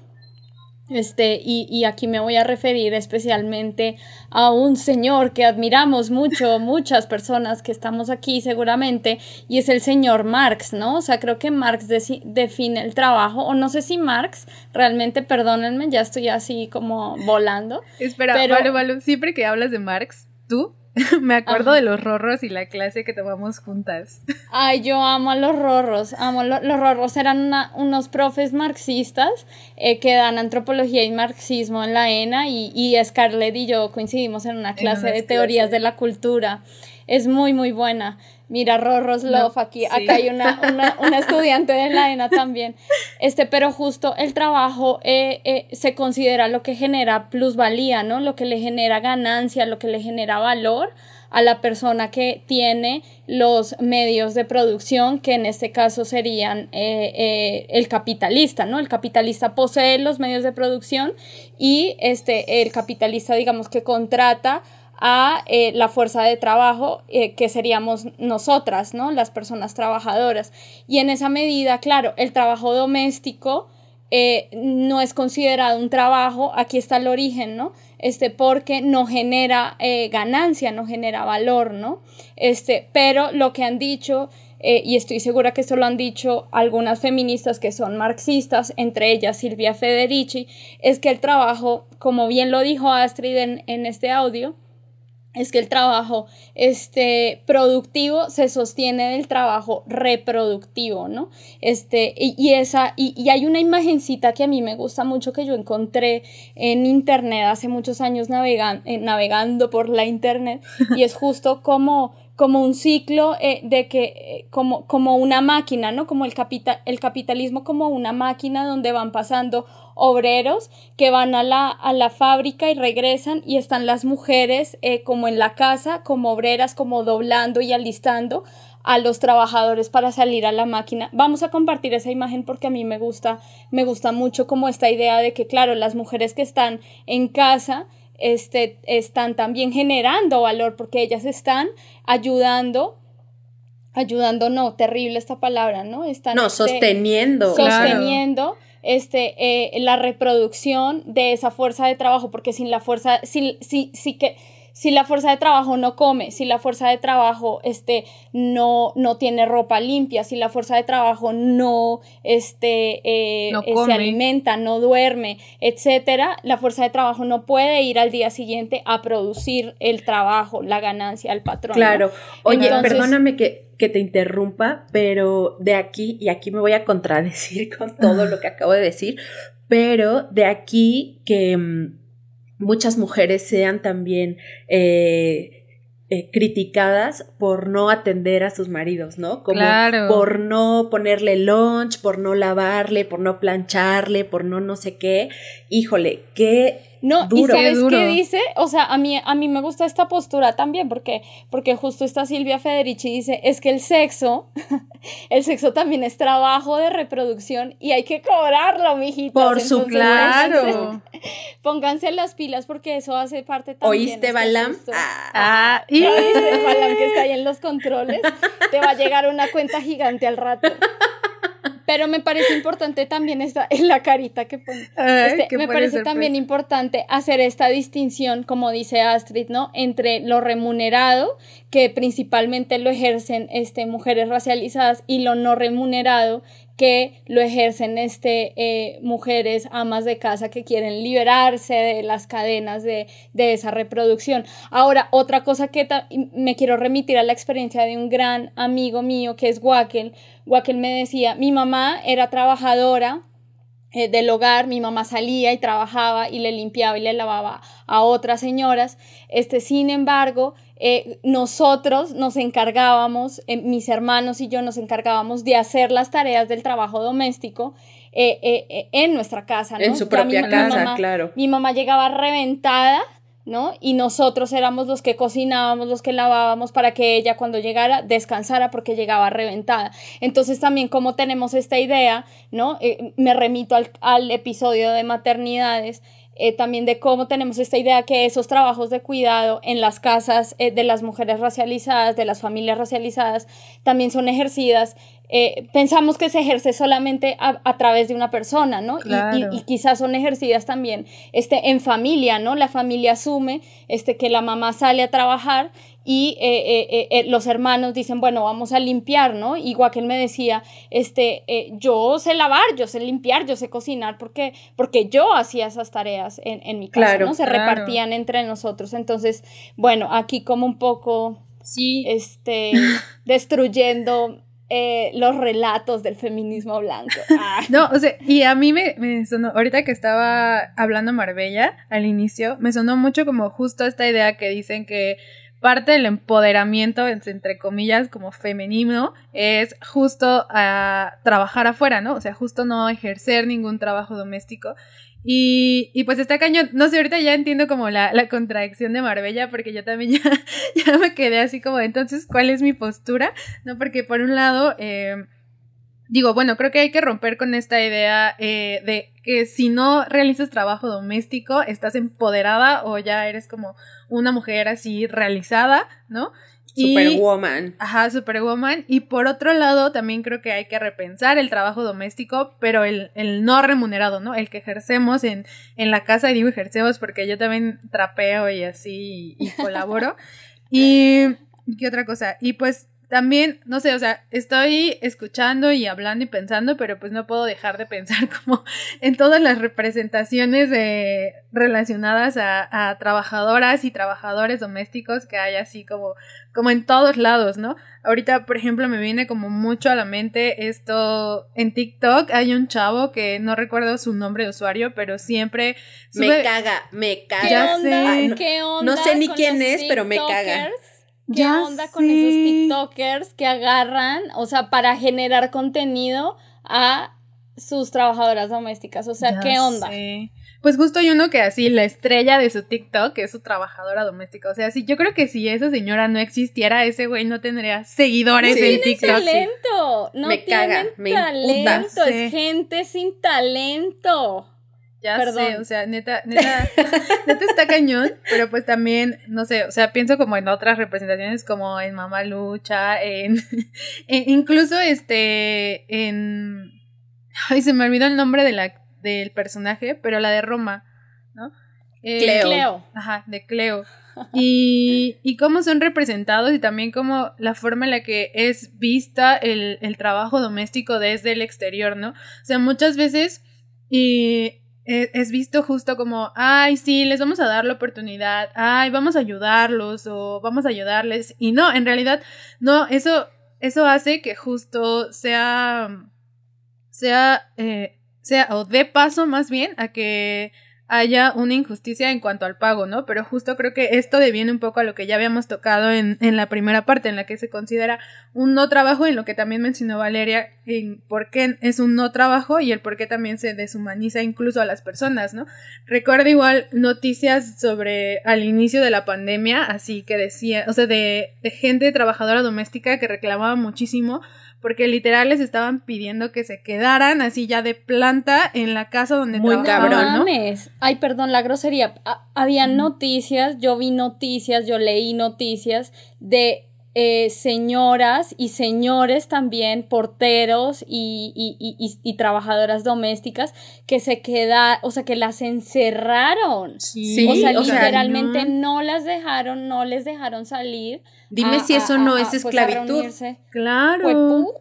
este, y, y, aquí me voy a referir especialmente a un señor que admiramos mucho, muchas personas que estamos aquí seguramente, y es el señor Marx, ¿no? O sea, creo que Marx define el trabajo, o no sé si Marx, realmente, perdónenme, ya estoy así como volando. Espera, pero, vale, vale, siempre que hablas de Marx, tú Me acuerdo de los rorros y la clase que tomamos juntas. Ay, yo amo a los rorros, amo los rorros eran unos profes marxistas eh, que dan antropología y marxismo en la ENA y, y Scarlett y yo coincidimos en una clase de teorías de la cultura. Es muy, muy buena. Mira, Rorros Love, aquí, acá hay una, una, estudiante de la ENA también. Este, pero justo el trabajo eh, eh, se considera lo que genera plusvalía, ¿no? Lo que le genera ganancia, lo que le genera valor a la persona que tiene los medios de producción, que en este caso serían eh, el capitalista, ¿no? El capitalista posee los medios de producción y este, el capitalista, digamos que contrata a eh, la fuerza de trabajo eh, que seríamos nosotras, ¿no? Las personas trabajadoras. Y en esa medida, claro, el trabajo doméstico eh, no es considerado un trabajo, aquí está el origen, ¿no? Este, porque no genera ganancia, no genera valor, ¿no? Este, pero lo que han dicho y estoy segura que esto lo han dicho algunas feministas que son marxistas, entre ellas Silvia Federici, es que el trabajo, como bien lo dijo Astrid en este audio, es que el trabajo este, productivo se sostiene del trabajo reproductivo, ¿no? Este, y, esa, y, hay una imagencita que a mí me gusta mucho que yo encontré en internet hace muchos años eh, navegando por la internet, y es justo como como un ciclo eh, de que, eh, como, como una máquina, ¿no? Como el, capital, el capitalismo como una máquina donde van pasando obreros que van a la, a la fábrica y regresan y están las mujeres eh, como en la casa, como obreras, como doblando y alistando a los trabajadores para salir a la máquina. Vamos a compartir esa imagen porque a mí me gusta, me gusta mucho como esta idea de que, claro, las mujeres que están en casa, este, están también generando valor porque ellas están ayudando ayudando, no, terrible esta palabra, ¿no? Están no, este, sosteniendo. Sosteniendo este, eh, la reproducción de esa fuerza de trabajo, porque sin la fuerza, si, si, si que si la fuerza de trabajo no come, si la fuerza de trabajo este, no, no tiene ropa limpia, si la fuerza de trabajo no, este, eh, eh, se alimenta, no duerme, etcétera, la fuerza de trabajo no puede ir al día siguiente a producir el trabajo, la ganancia al patrón. Claro. Oye, perdóname que, que te interrumpa, pero de aquí, y aquí me voy a contradecir con todo lo que acabo de decir, pero de aquí que mm, muchas mujeres sean también eh, eh, criticadas por no atender a sus maridos, ¿no? Como por no ponerle lunch, por no lavarle, por no plancharle, por no no sé qué. Híjole, qué no, y ¿sabes qué dice? O sea, a mí, a mí me gusta esta postura también, porque, porque justo esta Silvia Federici dice, es que el sexo, el sexo también es trabajo de reproducción y hay que cobrarlo, mijitas. Por su claro. Pónganse, las pilas porque eso hace parte también. ¿Oíste, Balam? Ah, y... ¿Oíste, Balam, que está ahí en los controles? Te va a llegar una cuenta gigante al rato. Pero me parece importante también esta, en la carita que pone. Este, me parece también importante hacer esta distinción, como dice Astrid, ¿no? Entre lo remunerado, que principalmente lo ejercen este, mujeres racializadas, y lo no remunerado, que lo ejercen este, eh, mujeres amas de casa que quieren liberarse de las cadenas de, de esa reproducción. Ahora, otra cosa que me quiero remitir a la experiencia de un gran amigo mío que es Wackel. Wackel me decía, mi mamá era trabajadora eh, del hogar, mi mamá salía y trabajaba y le limpiaba y le lavaba a otras señoras. Este, sin embargo, eh, nosotros nos encargábamos, eh, mis hermanos y yo nos encargábamos de hacer las tareas del trabajo doméstico en nuestra casa. En su propia casa, claro. Mi mamá llegaba reventada ¿no? Y nosotros éramos los que cocinábamos, los que lavábamos para que ella cuando llegara descansara porque llegaba reventada. Entonces también como tenemos esta idea, ¿no? Eh, me remito al, al, episodio de maternidades, eh, también de cómo tenemos esta idea que esos trabajos de cuidado en las casas eh, de las mujeres racializadas, de las familias racializadas, también son ejercidas eh, pensamos que se ejerce solamente a, través de una persona, ¿no? Y, quizás son ejercidas también este, en familia, ¿no? La familia asume este, que la mamá sale a trabajar y eh, eh, los hermanos dicen, bueno, vamos a limpiar, ¿no? Que él me decía, este, yo sé lavar, yo sé limpiar, yo sé cocinar, porque, porque yo hacía esas tareas en, en mi casa, ¿no? Se repartían entre nosotros. Entonces, bueno, aquí como un poco... Sí. Este, destruyendo eh, los relatos del feminismo blanco. Ah. No, o sea, y a mí me, me, sonó, ahorita que estaba hablando Marbella al inicio, me sonó mucho como justo esta idea que dicen que parte del empoderamiento, entre comillas, como femenino, es justo a trabajar afuera, ¿no? O sea, justo no ejercer ningún trabajo doméstico. Y, y pues está cañón, no sé, ahorita ya entiendo como la, la contradicción de Marbella, porque yo también ya, ya me quedé así como, entonces, ¿cuál es mi postura? No, porque por un lado, eh, digo, bueno, creo que hay que romper con esta idea eh, de que si no realizas trabajo doméstico, estás empoderada o ya eres como una mujer así realizada, ¿no? Superwoman. Ajá, superwoman. Y por otro lado, también creo que hay que repensar el trabajo doméstico, pero el, el no remunerado, ¿no? El que ejercemos en, en la casa, y digo ejercemos porque yo también trapeo y así y colaboro. y, ¿qué otra cosa? Y pues también, no sé, o sea, estoy escuchando y hablando y pensando, pero pues no puedo dejar de pensar como en todas las representaciones de, relacionadas a, a, trabajadoras y trabajadores domésticos que hay así como, como en todos lados, ¿no? Ahorita, por ejemplo, me viene como mucho a la mente esto en TikTok. Hay un chavo que no recuerdo su nombre de usuario, pero siempre... Me caga, me caga. ¿Qué onda? ¿Qué onda no sé ni quién es, pero me caga. ¿Qué onda con esos TikTokers que agarran, o sea, para generar contenido a sus trabajadoras domésticas? O sea, ¿qué onda? Pues justo hay uno que así, la estrella de su TikTok es su trabajadora doméstica. O sea, sí, yo creo que si esa señora no existiera, ese güey no tendría seguidores en TikTok. talento. No me caga, me talento. Es gente sin talento. Ya sé, o sea, neta, neta, neta está cañón, pero pues también, no sé, o sea, pienso como en otras representaciones como en Mamá Lucha, en, incluso este, en, ay, se me olvidó el nombre de la, del personaje, pero la de Roma, ¿no? Eh, Cleo. Ajá, de Cleo. Y, y cómo son representados y también como la forma en la que es vista el, el trabajo doméstico desde el exterior, ¿no? O sea, muchas veces y es visto justo como, ay, sí, les vamos a dar la oportunidad, ay, vamos a ayudarlos o vamos a ayudarles. Y no, en realidad, no, eso, eso hace que justo sea, sea, eh, sea, o dé paso más bien a que haya una injusticia en cuanto al pago, ¿no? Pero justo creo que esto deviene un poco a lo que ya habíamos tocado en, en la primera parte, en la que se considera un no trabajo, en lo que también mencionó Valeria, en por qué es un no trabajo y el por qué también se deshumaniza incluso a las personas, ¿no? Recuerdo igual noticias sobre al inicio de la pandemia, así que decía, o sea, de, de gente trabajadora doméstica que reclamaba muchísimo porque literal les estaban pidiendo que se quedaran así ya de planta en la casa donde Muy cabrón, ¿no? Ay, perdón, la grosería. había noticias, yo vi noticias, yo leí noticias de eh, señoras y señores también, porteros y, y, y, trabajadoras domésticas que se quedaron, o sea, que las encerraron. Sí, o sea, literalmente no. las dejaron, no les dejaron salir. Dime si eso no es pues, esclavitud. claro.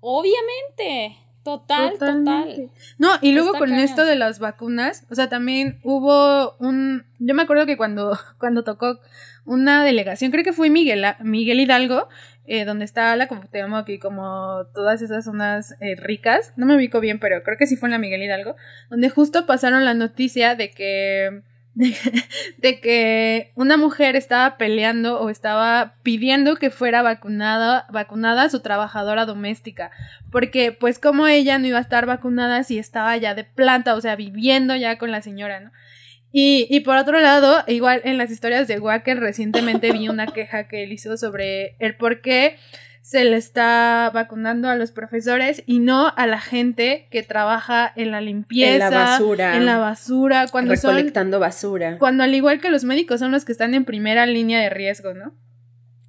obviamente. Total, total. No, y luego con esto de las vacunas, o sea, también hubo un, yo me acuerdo que cuando, cuando tocó una delegación, creo que fue Miguel, Miguel Hidalgo, eh, donde está la Cuauhtémoc y como todas esas zonas eh, ricas, no me ubico bien, pero creo que sí fue en la Miguel Hidalgo, donde justo pasaron la noticia de que de, que una mujer estaba peleando o estaba pidiendo que fuera vacunada, vacunada su trabajadora doméstica, porque pues como ella no iba a estar vacunada si estaba ya de planta, o sea, viviendo ya con la señora, ¿no? Y, y por otro lado, igual en las historias de Wacker recientemente vi una queja que él hizo sobre el por qué se le está vacunando a los profesores y no a la gente que trabaja en la limpieza, en la basura, en la basura, cuando recolectando basura. Cuando al igual que los médicos son los que están en primera línea de riesgo, ¿no?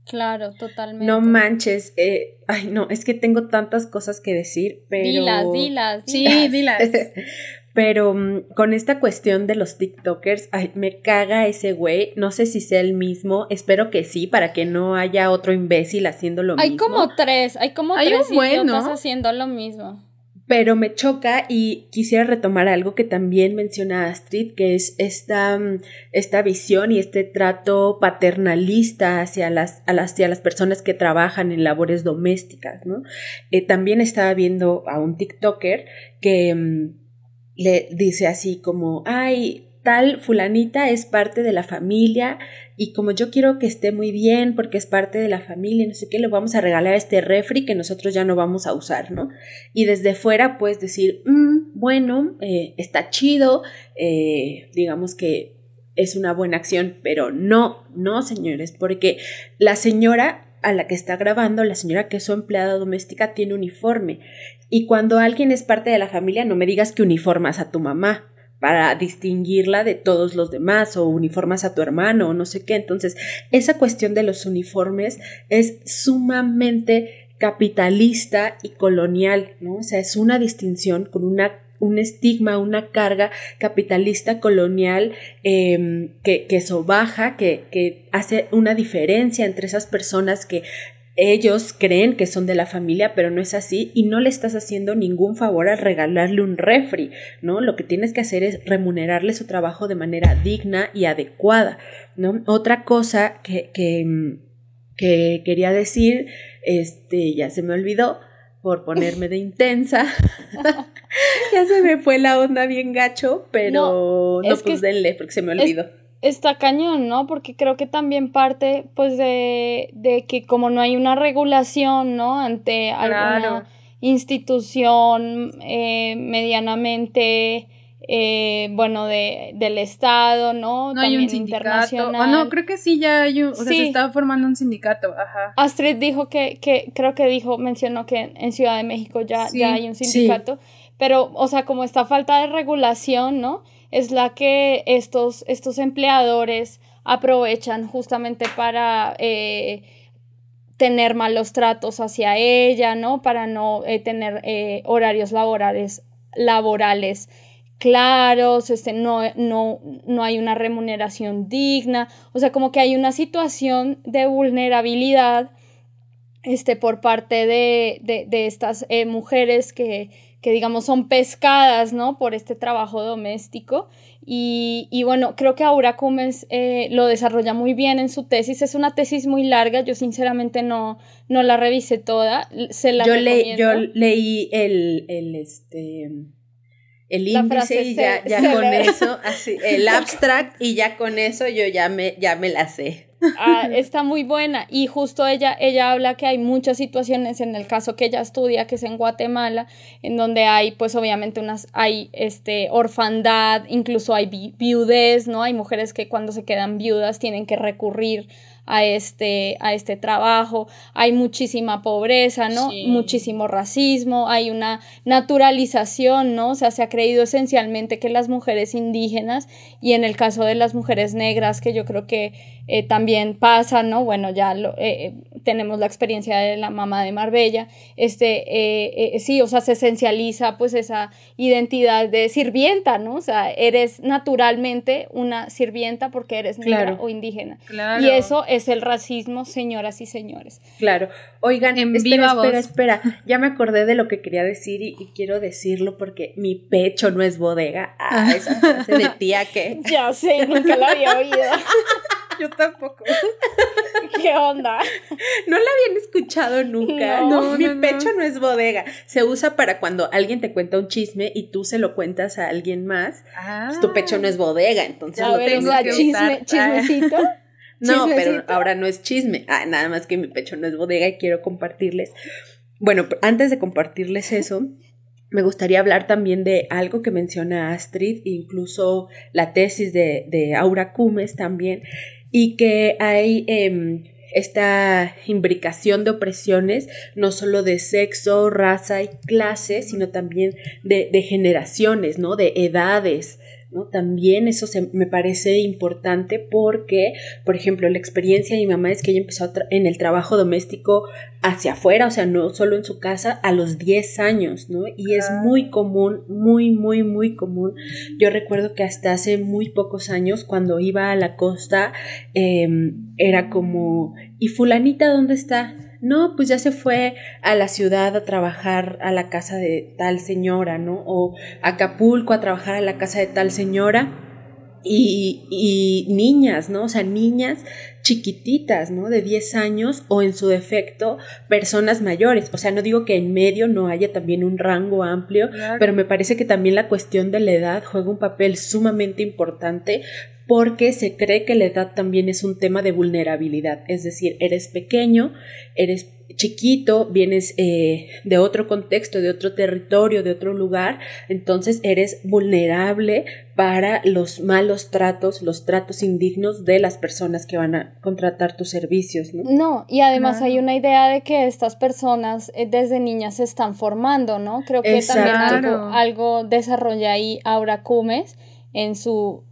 Claro, totalmente. No manches, eh, ay no, es que tengo tantas cosas que decir, pero... Dilas, dilas, dilas. Sí, dilas. Pero mm, con esta cuestión de los TikTokers, ay, me caga ese güey. No sé si sea el mismo. Espero que sí, para que no haya otro imbécil haciendo lo mismo. Hay como tres, hay como tres idiotas haciendo lo mismo. Pero me choca y quisiera retomar algo que también menciona Astrid, que es esta, mm, esta visión y este trato paternalista hacia las, a las, hacia las personas que trabajan en labores domésticas, ¿no? Eh, también estaba viendo a un TikToker que mm, le dice así como, ay, tal fulanita es parte de la familia y como yo quiero que esté muy bien porque es parte de la familia, no sé qué, le vamos a regalar este refri que nosotros ya no vamos a usar, ¿no? Y desde fuera puedes decir, mm, bueno, eh, está chido, eh, digamos que es una buena acción, pero no, no, señores, porque la señora a la que está grabando, la señora que es su empleada doméstica, tiene uniforme. Y cuando alguien es parte de la familia, no me digas que uniformas a tu mamá para distinguirla de todos los demás o uniformas a tu hermano o no sé qué. Entonces, esa cuestión de los uniformes es sumamente capitalista y colonial, ¿no? O sea, es una distinción con una un estigma, una carga capitalista colonial em, que, que sobaja, que, que hace una diferencia entre esas personas que ellos creen que son de la familia, pero no es así y no le estás haciendo ningún favor al regalarle un refri, ¿no? Lo que tienes que hacer es remunerarle su trabajo de manera digna y adecuada, ¿no? Otra cosa que, que, que quería decir, este, ya se me olvidó por ponerme de intensa. ya se me fue la onda bien gacho, pero no, pues denle porque se me olvidó está cañón, ¿no? Porque creo que también parte, pues, de, de que como no hay una regulación, ¿no? Ante alguna institución eh, medianamente, eh, bueno, de, del Estado, ¿no? No hay un sindicato. O no, creo que sí ya hay un, o sea, se está formando un sindicato, ajá. Astrid dijo que, que, creo que dijo, mencionó que en Ciudad de México ya, ya hay un sindicato, pero, o sea, como esta falta de regulación, ¿no? es la que estos, estos empleadores aprovechan justamente para eh, tener malos tratos hacia ella, ¿no? Para no eh, tener horarios laborales, laborales claros, este, no, no, no hay una remuneración digna, o sea, como que hay una situación de vulnerabilidad este, por parte de, de, de estas mujeres que, que digamos son pescadas, ¿no? Por este trabajo doméstico. Y, y bueno, creo que Aura Cummins eh, lo desarrolla muy bien en su tesis. Es una tesis muy larga, yo sinceramente no, no la revisé toda. Se la yo, yo leí el, el, este, el índice y ya, ya con eso, así, el abstract y ya con eso yo ya me, ya me la sé. Ah, está muy buena y justo ella, ella habla que hay muchas situaciones en el caso que ella estudia, que es en Guatemala, en donde hay pues obviamente unas, hay este orfandad, incluso hay viudez, ¿no? Hay mujeres que cuando se quedan viudas tienen que recurrir a este, a este trabajo, hay muchísima pobreza, ¿no? Muchísimo racismo, hay una naturalización, ¿no? O sea, se ha creído esencialmente que las mujeres indígenas y en el caso de las mujeres negras, que yo creo que eh, también pasa, ¿no? Bueno, ya lo, eh, eh, tenemos la experiencia de la mamá de Marbella, este, sí, o sea, se esencializa pues esa identidad de sirvienta, ¿no? O sea, eres naturalmente una sirvienta porque eres negra o indígena. Y eso es el racismo, señoras y señores. Claro. Oigan, en espera, espera, espera. Ya me acordé de lo que quería decir y, quiero decirlo porque mi pecho no es bodega. Ah, esa frase de tía que. ya sé, nunca la había oído. Yo tampoco. ¿Qué onda? No la habían escuchado nunca. No, mi pecho no. es bodega. Se usa para cuando alguien te cuenta un chisme y tú se lo cuentas a alguien más. Pues tu pecho no es bodega, entonces lo tengo que chisme, chismecito. No, pero ahora no es chisme. Ah, nada más que mi pecho no es bodega y quiero compartirles. Bueno, antes de compartirles eso, me gustaría hablar también de algo que menciona Astrid, incluso la tesis de, de Aura Cumes también, y que hay em, esta imbricación de opresiones, no solo de sexo, raza y clase, sino también de, de generaciones, ¿no? De edades, ¿no? También eso se, me parece importante porque, por ejemplo, la experiencia de mi mamá es que ella empezó en el trabajo doméstico hacia afuera, o sea, no solo en su casa, a los 10 años, ¿no? Y es muy común, muy, muy, muy común. Yo recuerdo que hasta hace muy pocos años, cuando iba a la costa, em, era como, ¿y fulanita dónde está? No, pues ya se fue a la ciudad a trabajar a la casa de tal señora, ¿no? O a Acapulco a trabajar a la casa de tal señora. Y, y, niñas, ¿no? O sea, niñas chiquititas, ¿no? De 10 años o en su defecto personas mayores. O sea, no digo que en medio no haya también un rango amplio, pero me parece que también la cuestión de la edad juega un papel sumamente importante porque se cree que la edad también es un tema de vulnerabilidad, es decir, eres pequeño, eres chiquito, vienes eh, de otro contexto, de otro territorio, de otro lugar, entonces eres vulnerable para los malos tratos, los tratos indignos de las personas que van a contratar tus servicios, ¿no? No, y además hay una idea de que estas personas eh, desde niñas se están formando, ¿no? Creo que también algo, algo desarrolla ahí Aura Cumes en su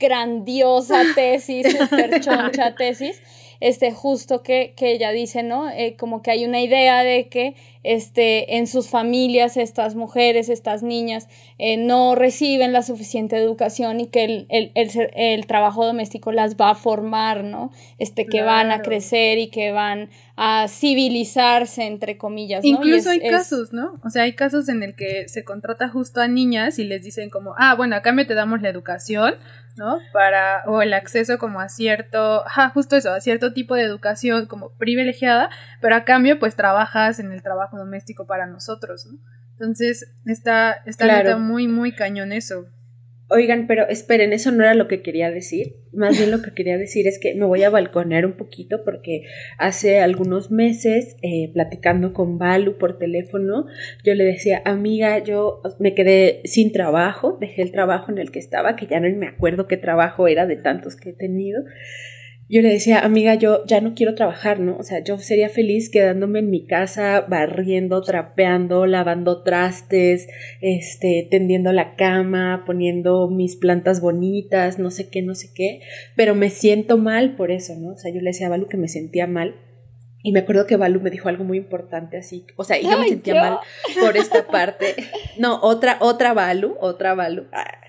grandiosa tesis, super choncha tesis, este, justo que, que ella dice, ¿no? Eh, como que hay una idea de que este, en sus familias estas mujeres, estas niñas, eh, no reciben la suficiente educación y que el, el, el, el, trabajo doméstico las va a formar, ¿no? Este, que van a crecer y que van a civilizarse, entre comillas. ¿no? Incluso hay casos, ¿no? O sea, hay casos en el que se contrata justo a niñas y les dicen como, ah, bueno, acá me te damos la educación, ¿no? Para, o el acceso como a cierto, ah, justo eso, a cierto tipo de educación como privilegiada, pero a cambio pues trabajas en el trabajo doméstico para nosotros, ¿no? Entonces está, está muy, muy cañón eso. Oigan, pero esperen, eso no era lo que quería decir. Más bien lo que quería decir es que me voy a balconear un poquito porque hace algunos meses, eh, platicando con Balu por teléfono, yo le decía, amiga, yo me quedé sin trabajo, dejé el trabajo en el que estaba, que ya no me acuerdo qué trabajo era de tantos que he tenido yo le decía, amiga, yo ya no quiero trabajar, ¿no? O sea, yo sería feliz quedándome en mi casa, barriendo, trapeando, lavando trastes, este, tendiendo la cama, poniendo mis plantas bonitas, no sé qué, no sé qué, pero me siento mal por eso, ¿no? O sea, yo le decía a Balu que me sentía mal. Y me acuerdo que Balu me dijo algo muy importante así, o sea, y yo me sentía mal por esta parte. No, otra, otra Balu, otra Balu. Ah,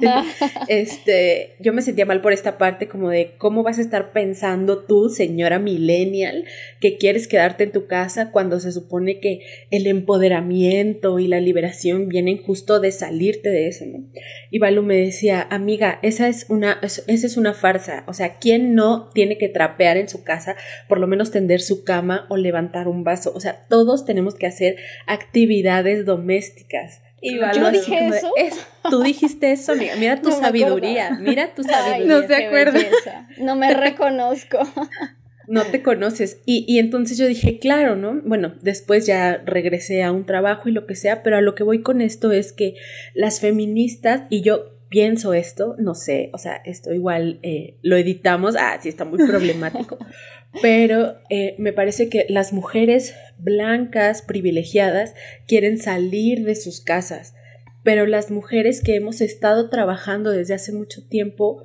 este, yo me sentía mal por esta parte como de cómo vas a estar pensando tú, señora millennial, que quieres quedarte en tu casa cuando se supone que el empoderamiento y la liberación vienen justo de salirte de eso, ¿no? Y Balu me decía, amiga, esa es una, esa es una farsa, o sea, ¿quién no tiene que trapear en su casa, por lo menos tender su cama o levantar un vaso? O sea, todos tenemos que hacer actividades domésticas. Y Yo dije eso. Tú dijiste eso, mira, mira tu sabiduría, mira tu sabiduría. no se acuerda. No me reconozco. No te conoces. Y, y entonces yo dije, claro, ¿no? Bueno, después ya regresé a un trabajo y lo que sea, pero a lo que voy con esto es que las feministas, y yo pienso esto, no sé, o sea, esto igual eh, lo editamos, ah, sí está muy problemático, pero eh, me parece que las mujeres blancas, privilegiadas, quieren salir de sus casas, pero las mujeres que hemos estado trabajando desde hace mucho tiempo,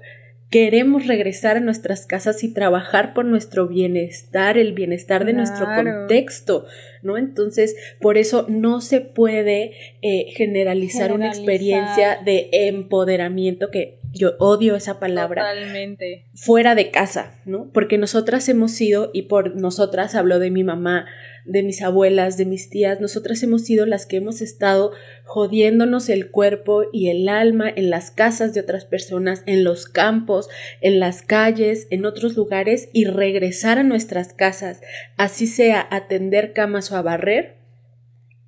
queremos regresar a nuestras casas y trabajar por nuestro bienestar, el bienestar de nuestro contexto, ¿no? Entonces, por eso no se puede eh, generalizar, una experiencia de empoderamiento que yo odio esa palabra. Totalmente. Fuera de casa, ¿no? Porque nosotras hemos sido, y por nosotras hablo de mi mamá, de mis abuelas, de mis tías, nosotras hemos sido las que hemos estado jodiéndonos el cuerpo y el alma en las casas de otras personas, en los campos, en las calles, en otros lugares y regresar a nuestras casas, así sea atender camas o a barrer,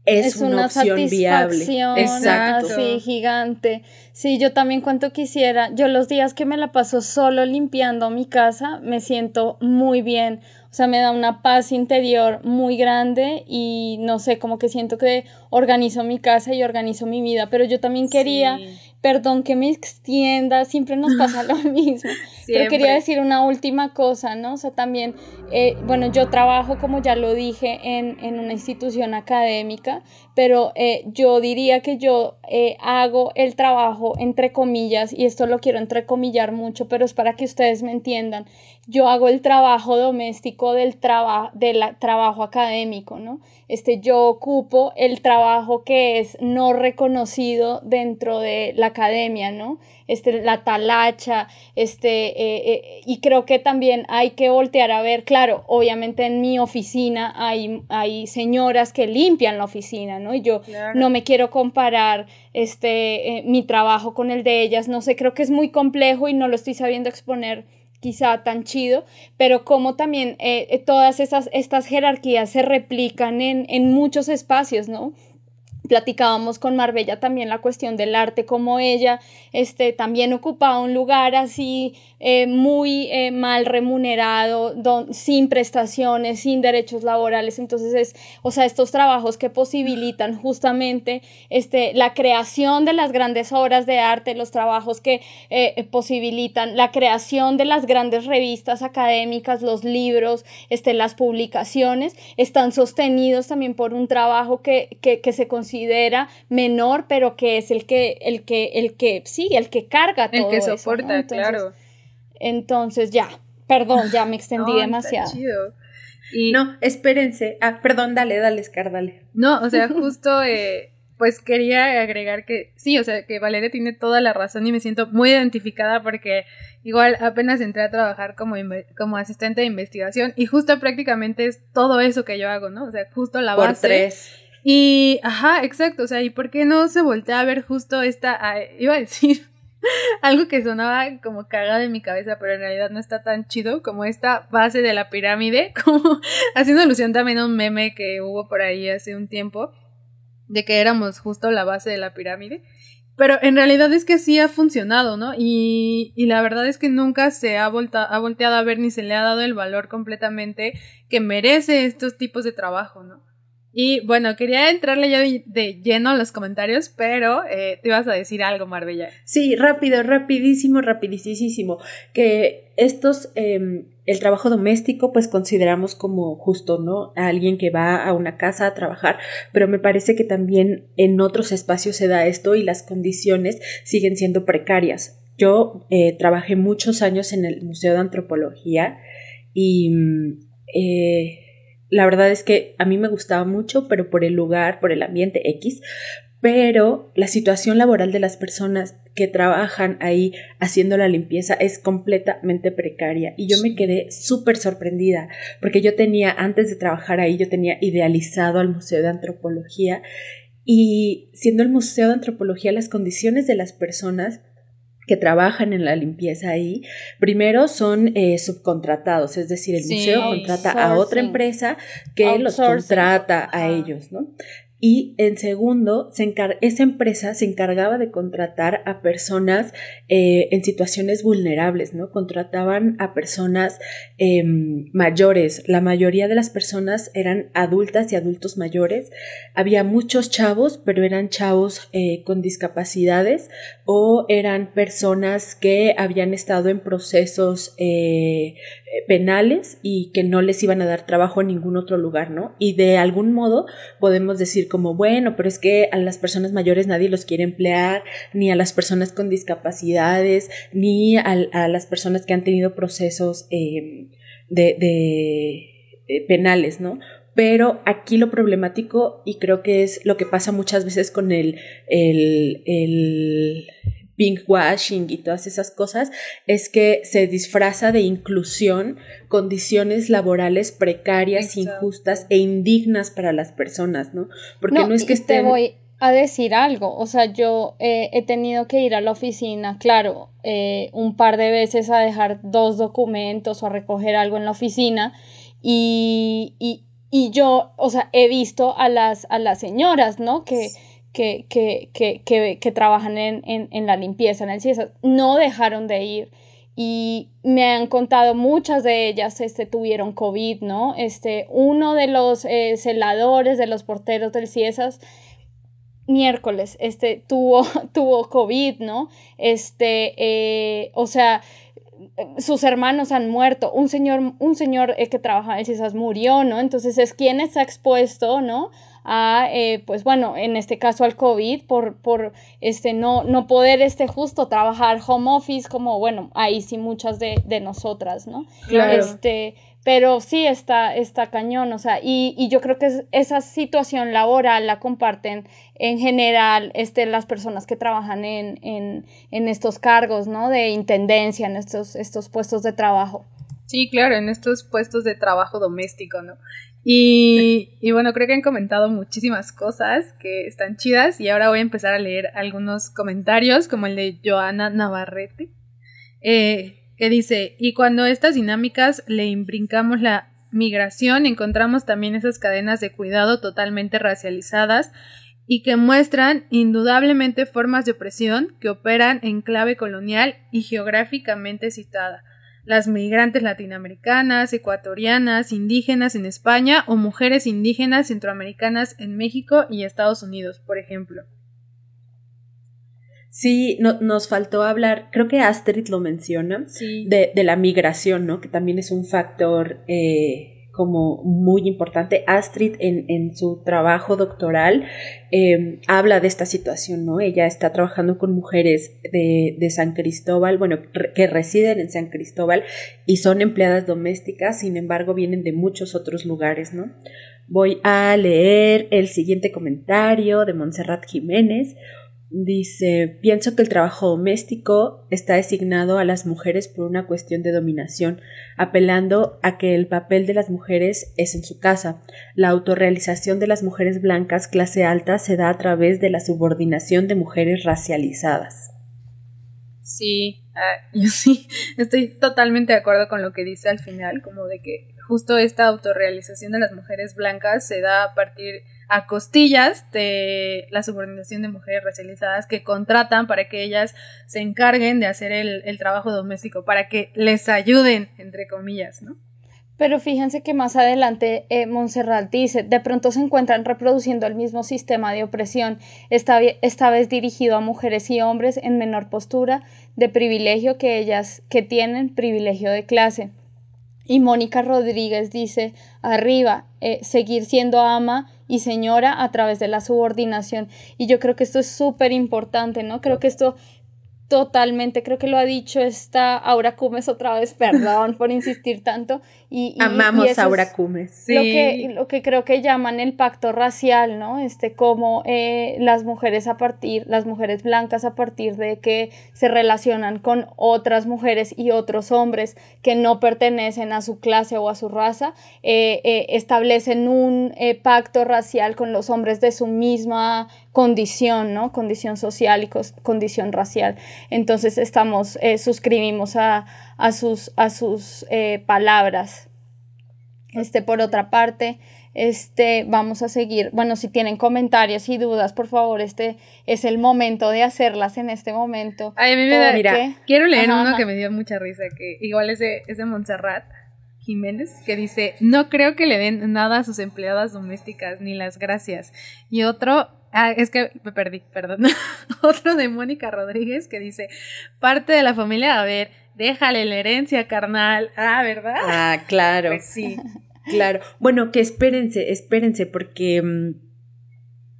es, una, opción viable. Exacto. Sí, gigante. Sí, yo también cuanto quisiera, yo los días que me la paso solo limpiando mi casa, me siento muy bien. O sea, me da una paz interior muy grande y no sé, como que siento que organizo mi casa y organizo mi vida, pero yo también quería Perdón que me extienda, siempre nos pasa lo mismo. Pero quería decir una última cosa, ¿no? O sea, también, eh, bueno, yo trabajo, como ya lo dije, en, en una institución académica, pero eh, yo diría que yo eh, hago el trabajo, entre comillas, y esto lo quiero entrecomillar mucho, pero es para que ustedes me entiendan. Yo hago el trabajo doméstico del, trabajo del trabajo académico, ¿no? Este, yo ocupo el trabajo que es no reconocido dentro de la academia, ¿no? Este, la talacha, este, eh, eh, y creo que también hay que voltear a ver, claro, obviamente en mi oficina hay, hay señoras que limpian la oficina, ¿no? Y yo no me quiero comparar este, eh, mi trabajo con el de ellas, no sé, creo que es muy complejo y no lo estoy sabiendo exponer quizá tan chido, pero como también todas esas, estas jerarquías se replican en, en muchos espacios, ¿no? Platicábamos con Marbella también la cuestión del arte, como ella este, también ocupaba un lugar así eh, muy eh, mal remunerado, sin prestaciones, sin derechos laborales. Entonces, es, o sea, estos trabajos que posibilitan justamente este, la creación de las grandes obras de arte, los trabajos que eh, posibilitan la creación de las grandes revistas académicas, los libros, este, las publicaciones, están sostenidos también por un trabajo que, que, que se considera considera menor, pero que es el que, el que, el que, sí, el que carga todo. El que soporta, claro. Entonces, ya, perdón, ya me extendí demasiado. Y... No, espérense. Ah, perdón, dale, dale, Scar, dale. No, o sea, justo, eh, pues quería agregar que sí, o sea, que Valeria tiene toda la razón y me siento muy identificada porque igual apenas entré a trabajar como, como asistente de investigación y justo prácticamente es todo eso que yo hago, ¿no? O sea, justo la Por base. Tres. Y, ajá, exacto, o sea, ¿y por qué no se voltea a ver justo esta, iba a decir algo que sonaba como cagada en mi cabeza, pero en realidad no está tan chido como esta base de la pirámide, como haciendo alusión también a un meme que hubo por ahí hace un tiempo, de que éramos justo la base de la pirámide. Pero en realidad es que sí ha funcionado, ¿no? Y, y la verdad es que nunca se ha, volta, ha volteado a ver ni se le ha dado el valor completamente que merece estos tipos de trabajo, ¿no? Y bueno, quería entrarle ya de, lleno a los comentarios, pero eh, te ibas a decir algo, Marbella. Sí, rápido, rapidísimo, rapidísimo. Que estos, em, el trabajo doméstico, pues consideramos como justo, ¿no? A alguien que va a una casa a trabajar, pero me parece que también en otros espacios se da esto y las condiciones siguen siendo precarias. Yo eh, trabajé muchos años en el Museo de Antropología y... Mm, eh, la verdad es que a mí me gustaba mucho, pero por el lugar, por el ambiente X, pero la situación laboral de las personas que trabajan ahí haciendo la limpieza es completamente precaria. Y yo me quedé súper sorprendida porque yo tenía, antes de trabajar ahí, yo tenía idealizado al Museo de Antropología y siendo el Museo de Antropología las condiciones de las personas que trabajan en la limpieza ahí, primero son eh, subcontratados, es decir, el museo contrata a otra empresa que los contrata a ellos, ¿no? Y en segundo, se esa empresa se encargaba de contratar a personas eh, en situaciones vulnerables, ¿no? Contrataban a personas em, mayores. La mayoría de las personas eran adultas y adultos mayores. Había muchos chavos, pero eran chavos eh, con discapacidades o eran personas que habían estado en procesos eh, penales y que no les iban a dar trabajo en ningún otro lugar, ¿no? Y de algún modo podemos decir como, bueno, pero es que a las personas mayores nadie los quiere emplear, ni a las personas con discapacidades, ni a, las personas que han tenido procesos em, de, penales, ¿no? Pero aquí lo problemático, y creo que es lo que pasa muchas veces con el, el pinkwashing y todas esas cosas, es que se disfraza de inclusión condiciones laborales precarias, injustas e indignas para las personas, ¿no? Porque no, es que estén... Te voy a decir algo, o sea, yo eh, he tenido que ir a la oficina, claro, eh, un par de veces a dejar dos documentos o a recoger algo en la oficina y, y, y yo, o sea, he visto a las, a las señoras, ¿no? Que que, que, que, que trabajan en, en, en, la limpieza, en el CIESA, no dejaron de ir y me han contado muchas de ellas este, tuvieron COVID, ¿no? Este, uno de los eh, celadores, de los porteros del CIESAS, miércoles, este, tuvo, tuvo COVID, ¿no? Este, eh, o sea, sus hermanos han muerto, un señor, un señor eh, que trabaja en el CIESAS murió, ¿no? Entonces es quien está expuesto, ¿no? A, eh, pues bueno, en este caso al COVID, por, por este, no, no poder este, justo trabajar home office, como, bueno, ahí sí muchas de, de nosotras, ¿no? Claro. Este, pero sí está, está cañón, o sea, y, y yo creo que esa situación laboral la comparten en general este, las personas que trabajan en, en, en estos cargos, ¿no? De intendencia, en estos, estos puestos de trabajo. Sí, claro, en estos puestos de trabajo doméstico, ¿no? Y, bueno, creo que han comentado muchísimas cosas que están chidas y ahora voy a empezar a leer algunos comentarios como el de Joana Navarrete, eh, que dice, y cuando estas dinámicas le imbrincamos la migración, encontramos también esas cadenas de cuidado totalmente racializadas y que muestran indudablemente formas de opresión que operan en clave colonial y geográficamente citada. Las migrantes latinoamericanas, ecuatorianas, indígenas en España o mujeres indígenas centroamericanas en México y Estados Unidos, por ejemplo. Sí, no, nos faltó hablar, creo que Astrid lo menciona, de, de, la migración, ¿no? Que también es un factor eh, como muy importante. Astrid en, en su trabajo doctoral em, habla de esta situación, ¿no? Ella está trabajando con mujeres de, de San Cristóbal, bueno, que residen en San Cristóbal y son empleadas domésticas, sin embargo vienen de muchos otros lugares, ¿no? Voy a leer el siguiente comentario de Montserrat Jiménez. Dice, pienso que el trabajo doméstico está designado a las mujeres por una cuestión de dominación, apelando a que el papel de las mujeres es en su casa. La autorrealización de las mujeres blancas clase alta se da a través de la subordinación de mujeres racializadas. Sí, ah, yo sí, estoy totalmente de acuerdo con lo que dice al final, como de que justo esta autorrealización de las mujeres blancas se da a partir a costillas de la subordinación de mujeres racializadas que contratan para que ellas se encarguen de hacer el, trabajo doméstico, para que les ayuden, entre comillas, ¿no? Pero fíjense que más adelante eh, Montserrat dice, de pronto se encuentran reproduciendo el mismo sistema de opresión, esta, esta vez dirigido a mujeres y hombres en menor postura de privilegio que ellas que tienen privilegio de clase. Y Mónica Rodríguez dice, arriba, eh, seguir siendo ama y señora a través de la subordinación. Y yo creo que esto es súper importante, ¿no? Creo que esto Totalmente, creo que lo ha dicho esta Aura Cumes otra vez, perdón por insistir tanto. Y, Amamos a Aura Cumes. Lo, que, lo que creo que llaman el pacto racial, ¿no? Este, como eh, las mujeres a partir, las mujeres blancas a partir de que se relacionan con otras mujeres y otros hombres que no pertenecen a su clase o a su raza, eh, eh, establecen un pacto racial con los hombres de su misma condición, ¿no? Condición social y condición racial. Entonces estamos, suscribimos a, a, sus, a sus eh, palabras. Este, por otra parte, este, vamos a seguir. Bueno, si tienen comentarios y dudas, por favor, este es el momento de hacerlas en este momento. Ay, a mí me da, mira, quiero leer uno que me dio mucha risa, que igual es de, es de Montserrat. Jiménez, que dice, no creo que le den nada a sus empleadas domésticas, ni las gracias. Y otro, Ah, es que me perdí, perdón. Otro de Mónica Rodríguez que dice, parte de la familia, a ver, déjale la herencia, carnal. Ah, ¿verdad? Ah, claro. Pues sí. Claro. Bueno, que espérense, espérense, porque mm,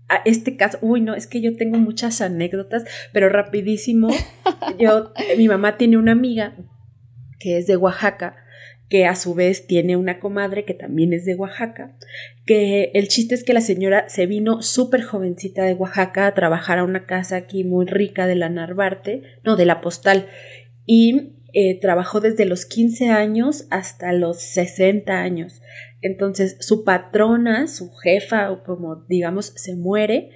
a este caso, uy, no, es que yo tengo muchas anécdotas, pero rapidísimo. Yo, mi mamá tiene una amiga que es de Oaxaca que a su vez tiene una comadre que también es de Oaxaca, que el chiste es que la señora se vino súper jovencita de Oaxaca a trabajar a una casa aquí muy rica de la Narvarte, no, de la Postal, y eh, trabajó desde los 15 años hasta los 60 años. Entonces su patrona, su jefa, o como digamos, se muere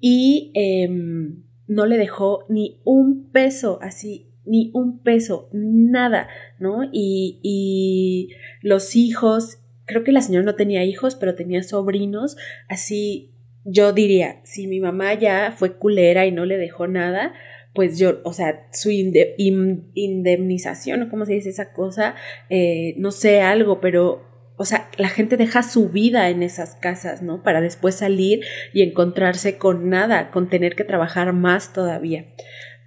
y em, no le dejó ni un peso así ni un peso, nada, ¿no? Y, y los hijos, creo que la señora no tenía hijos, pero tenía sobrinos, así yo diría, si mi mamá ya fue culera y no le dejó nada, pues yo, o sea, su indemnización, ¿cómo se dice esa cosa? Eh, no sé, algo, pero, o sea, la gente deja su vida en esas casas, ¿no? Para después salir y encontrarse con nada, con tener que trabajar más todavía.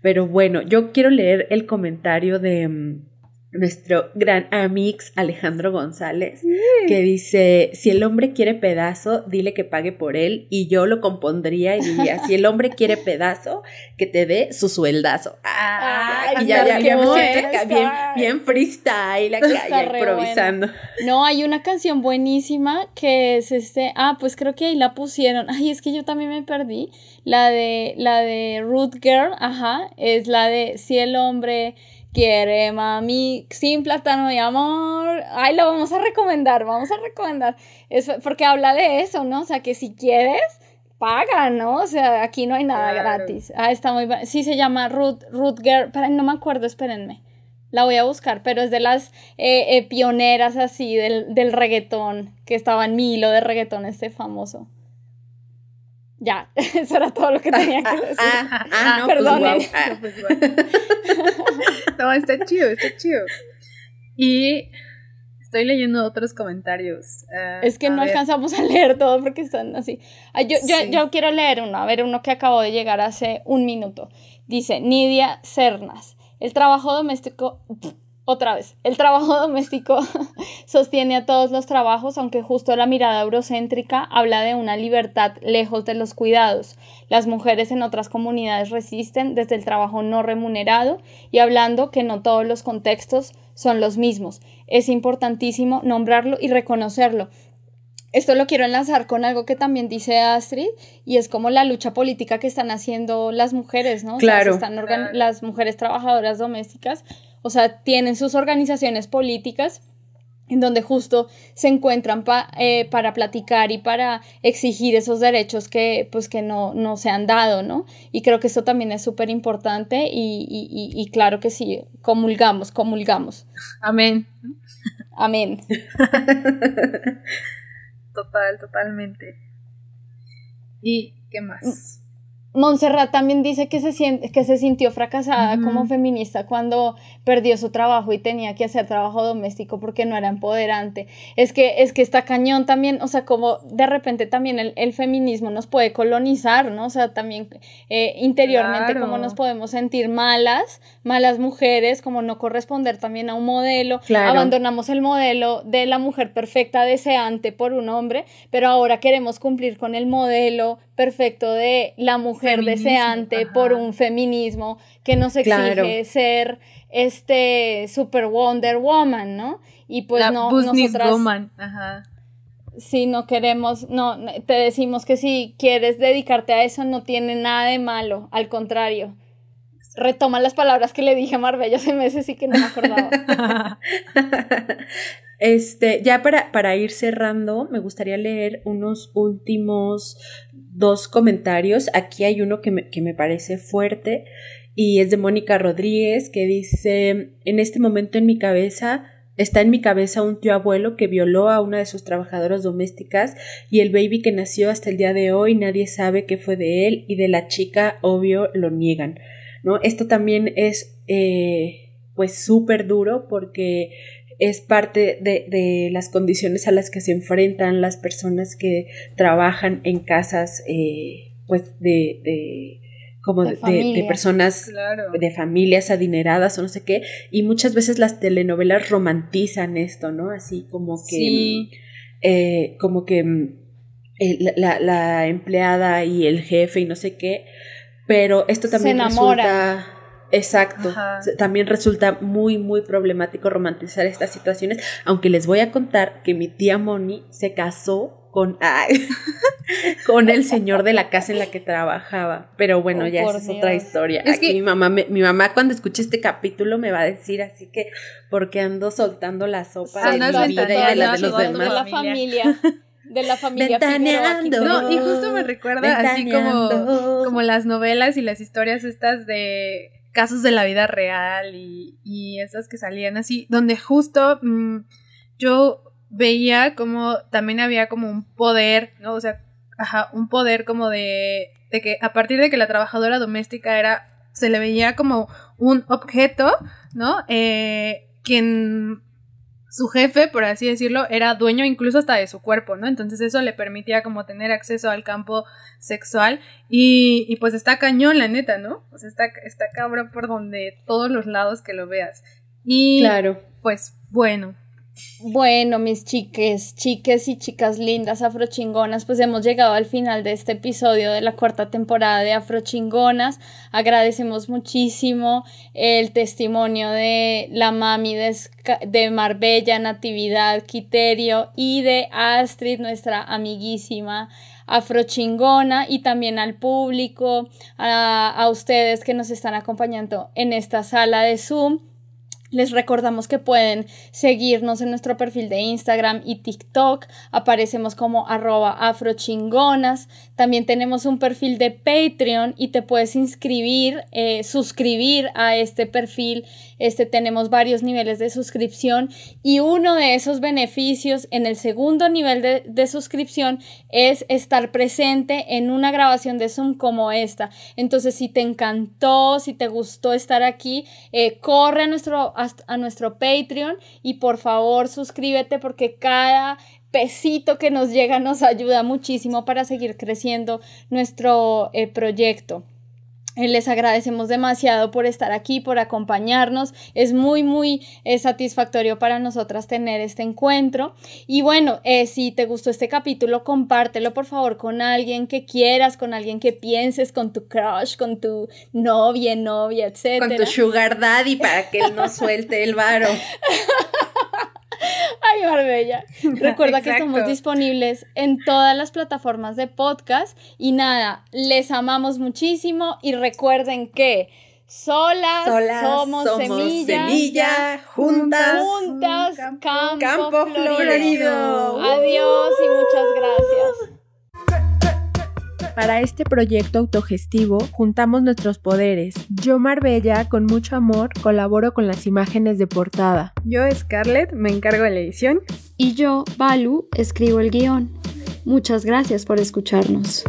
Pero bueno, yo quiero leer el comentario de mm, nuestro gran amix Alejandro González, que dice, si el hombre quiere pedazo, dile que pague por él, y yo lo compondría y diría, si el hombre quiere pedazo, que te dé su sueldazo. Ah, y ya, ya, ya me siento bien, bien freestyle acá, improvisando. No, hay una canción buenísima que es este, ah, pues creo que ahí la pusieron, ay, es que yo también me perdí, la de, la de Root Girl, ajá, es la de si el hombre quiere mami sin plátano y amor. Ay, lo vamos a recomendar, vamos a recomendar. Es porque habla de eso, ¿no? O sea, que si quieres, paga, ¿no? O sea, aquí no hay nada gratis. Ah, está muy Sí, se llama Root Girl. Pero no me acuerdo, espérenme. La voy a buscar, pero es de las eh, eh, pioneras así del, del reggaetón, que estaba en Milo de reggaetón este famoso. Ya, eso era todo lo que tenía que Ah, decir. ah, ah, no, pues, Perdonen. guau. Pues, no, está chido, está chido. Y estoy leyendo otros comentarios. Ah, Es que a no ver. alcanzamos a leer todo porque están así. Ah, yo, yo, Sí. yo quiero leer uno, a ver, uno que acabó de llegar hace un minuto. Dice Nidia Cernas, el trabajo doméstico, otra vez, el trabajo doméstico sostiene a todos los trabajos, aunque justo la mirada eurocéntrica habla de una libertad lejos de los cuidados. Las mujeres en otras comunidades resisten desde el trabajo no remunerado y hablando que no todos los contextos son los mismos. Es importantísimo nombrarlo y reconocerlo. Esto lo quiero enlazar con algo que también dice Astrid y es como la lucha política que están haciendo las mujeres, ¿no? O sea, Claro. se están Las mujeres trabajadoras domésticas, o sea, tienen sus organizaciones políticas en donde justo se encuentran pa- eh, para platicar y para exigir esos derechos que pues que no, no se han dado, ¿no? Y creo que esto también es súper importante y, y- y- y claro que sí, comulgamos, comulgamos. Amén. Amén. Total, totalmente. ¿Y qué más? Montserrat también dice que se, siente, que se sintió fracasada como feminista cuando perdió su trabajo y tenía que hacer trabajo doméstico porque no era empoderante. Es que, es que está cañón también, o sea, como de repente también el, el feminismo nos puede colonizar, ¿no? O sea, también eh, interiormente Claro. como nos podemos sentir malas, malas mujeres, como no corresponder también a un modelo. Claro. Abandonamos el modelo de la mujer perfecta deseante por un hombre, pero ahora queremos cumplir con el modelo perfecto de la mujer Feminismo, deseante ajá. por un feminismo que nos exige Claro. ser este super Wonder Woman, ¿no? Y pues la no, nosotras woman. Ajá. si no queremos, no, te decimos que si quieres dedicarte a eso no tiene nada de malo, al contrario. Retoma las palabras que le dije a Marbella hace meses y que no me acordaba. Este, ya para, para ir cerrando, me gustaría leer unos últimos dos comentarios. Aquí hay uno que me, que me parece fuerte y es de Mónica Rodríguez que dice, en este momento en mi cabeza Está en mi cabeza un tío abuelo que violó a una de sus trabajadoras domésticas y el baby que nació hasta el día de hoy nadie sabe qué fue de él y de la chica, obvio, lo niegan. ¿No? Esto también es eh, pues súper duro porque es parte de, de, las condiciones a las que se enfrentan las personas que trabajan en casas eh, pues de, de como de, de, de personas claro. de familias adineradas o no sé qué y muchas veces las telenovelas romantizan esto no así como que sí. eh, como que eh, la, la, empleada y el jefe y no sé qué pero esto también Se resulta Exacto. Ajá. También resulta muy, muy problemático romantizar estas situaciones, aunque les voy a contar que mi tía Moni se casó con, ay, con el señor de la casa en la que trabajaba. Pero bueno, Oh, ya esa es Dios. otra historia. Es Aquí que- mi mamá, me- mi mamá cuando escuche este capítulo me va a decir así que porque ando soltando la sopa de mi vida y de la de los demás. la familia. De la familia Ventaneando. Figueroa No, y justo me recuerda así como, como las novelas y las historias estas de casos de la vida real y, y esas que salían así, donde justo mm, yo veía como también había como un poder, ¿no? O sea, ajá, un poder como de, de que a partir de que la trabajadora doméstica era, se le veía como un objeto, ¿no? Eh, quien su jefe, por así decirlo, era dueño incluso hasta de su cuerpo, ¿no? Entonces eso le permitía como tener acceso al campo sexual y, y pues está cañón, la neta, ¿no? Pues está, está cabrón por donde todos los lados que lo veas. Y Claro. pues bueno, Bueno, mis chiques, chiques y chicas lindas afrochingonas, pues hemos llegado al final de este episodio de la cuarta temporada de Afrochingonas. Agradecemos muchísimo el testimonio de la mami de, de Marbella, Natividad, Quiterio y de Astrid, nuestra amiguísima afrochingona, y también al público, a, a ustedes que nos están acompañando en esta sala de Zoom. Les recordamos que pueden seguirnos en nuestro perfil de Instagram y TikTok. Aparecemos como arroba afrochingonas. También tenemos un perfil de Patreon y te puedes inscribir, eh, suscribir a este perfil. Este tenemos varios niveles de suscripción y uno de esos beneficios en el segundo nivel de, de suscripción es estar presente en una grabación de Zoom como esta. Entonces, si te encantó, si te gustó estar aquí, eh, corre a nuestro a nuestro Patreon y por favor suscríbete porque cada pesito que nos llega nos ayuda muchísimo para seguir creciendo nuestro eh, proyecto. Eh, les agradecemos demasiado por estar aquí, por acompañarnos. Es muy, muy eh, satisfactorio para nosotras tener este encuentro. Y bueno, si te gustó este capítulo, compártelo por favor con alguien que quieras, con alguien que pienses, con tu crush, con tu novia, novia, etc. Con tu sugar daddy para que él no suelte el varo. Ay, Marbella. Recuerda que estamos disponibles en todas las plataformas de podcast. Y nada, les amamos muchísimo y recuerden que solas, somos, semilla, juntas, juntas campo, campo florido. Adiós y muchas gracias. Para este proyecto autogestivo juntamos nuestros poderes. Yo, Marbella, con mucho amor, colaboro con las imágenes de portada. Yo, Scarlett, me encargo de la edición. Y yo, Balu, escribo el guion. Muchas gracias por escucharnos.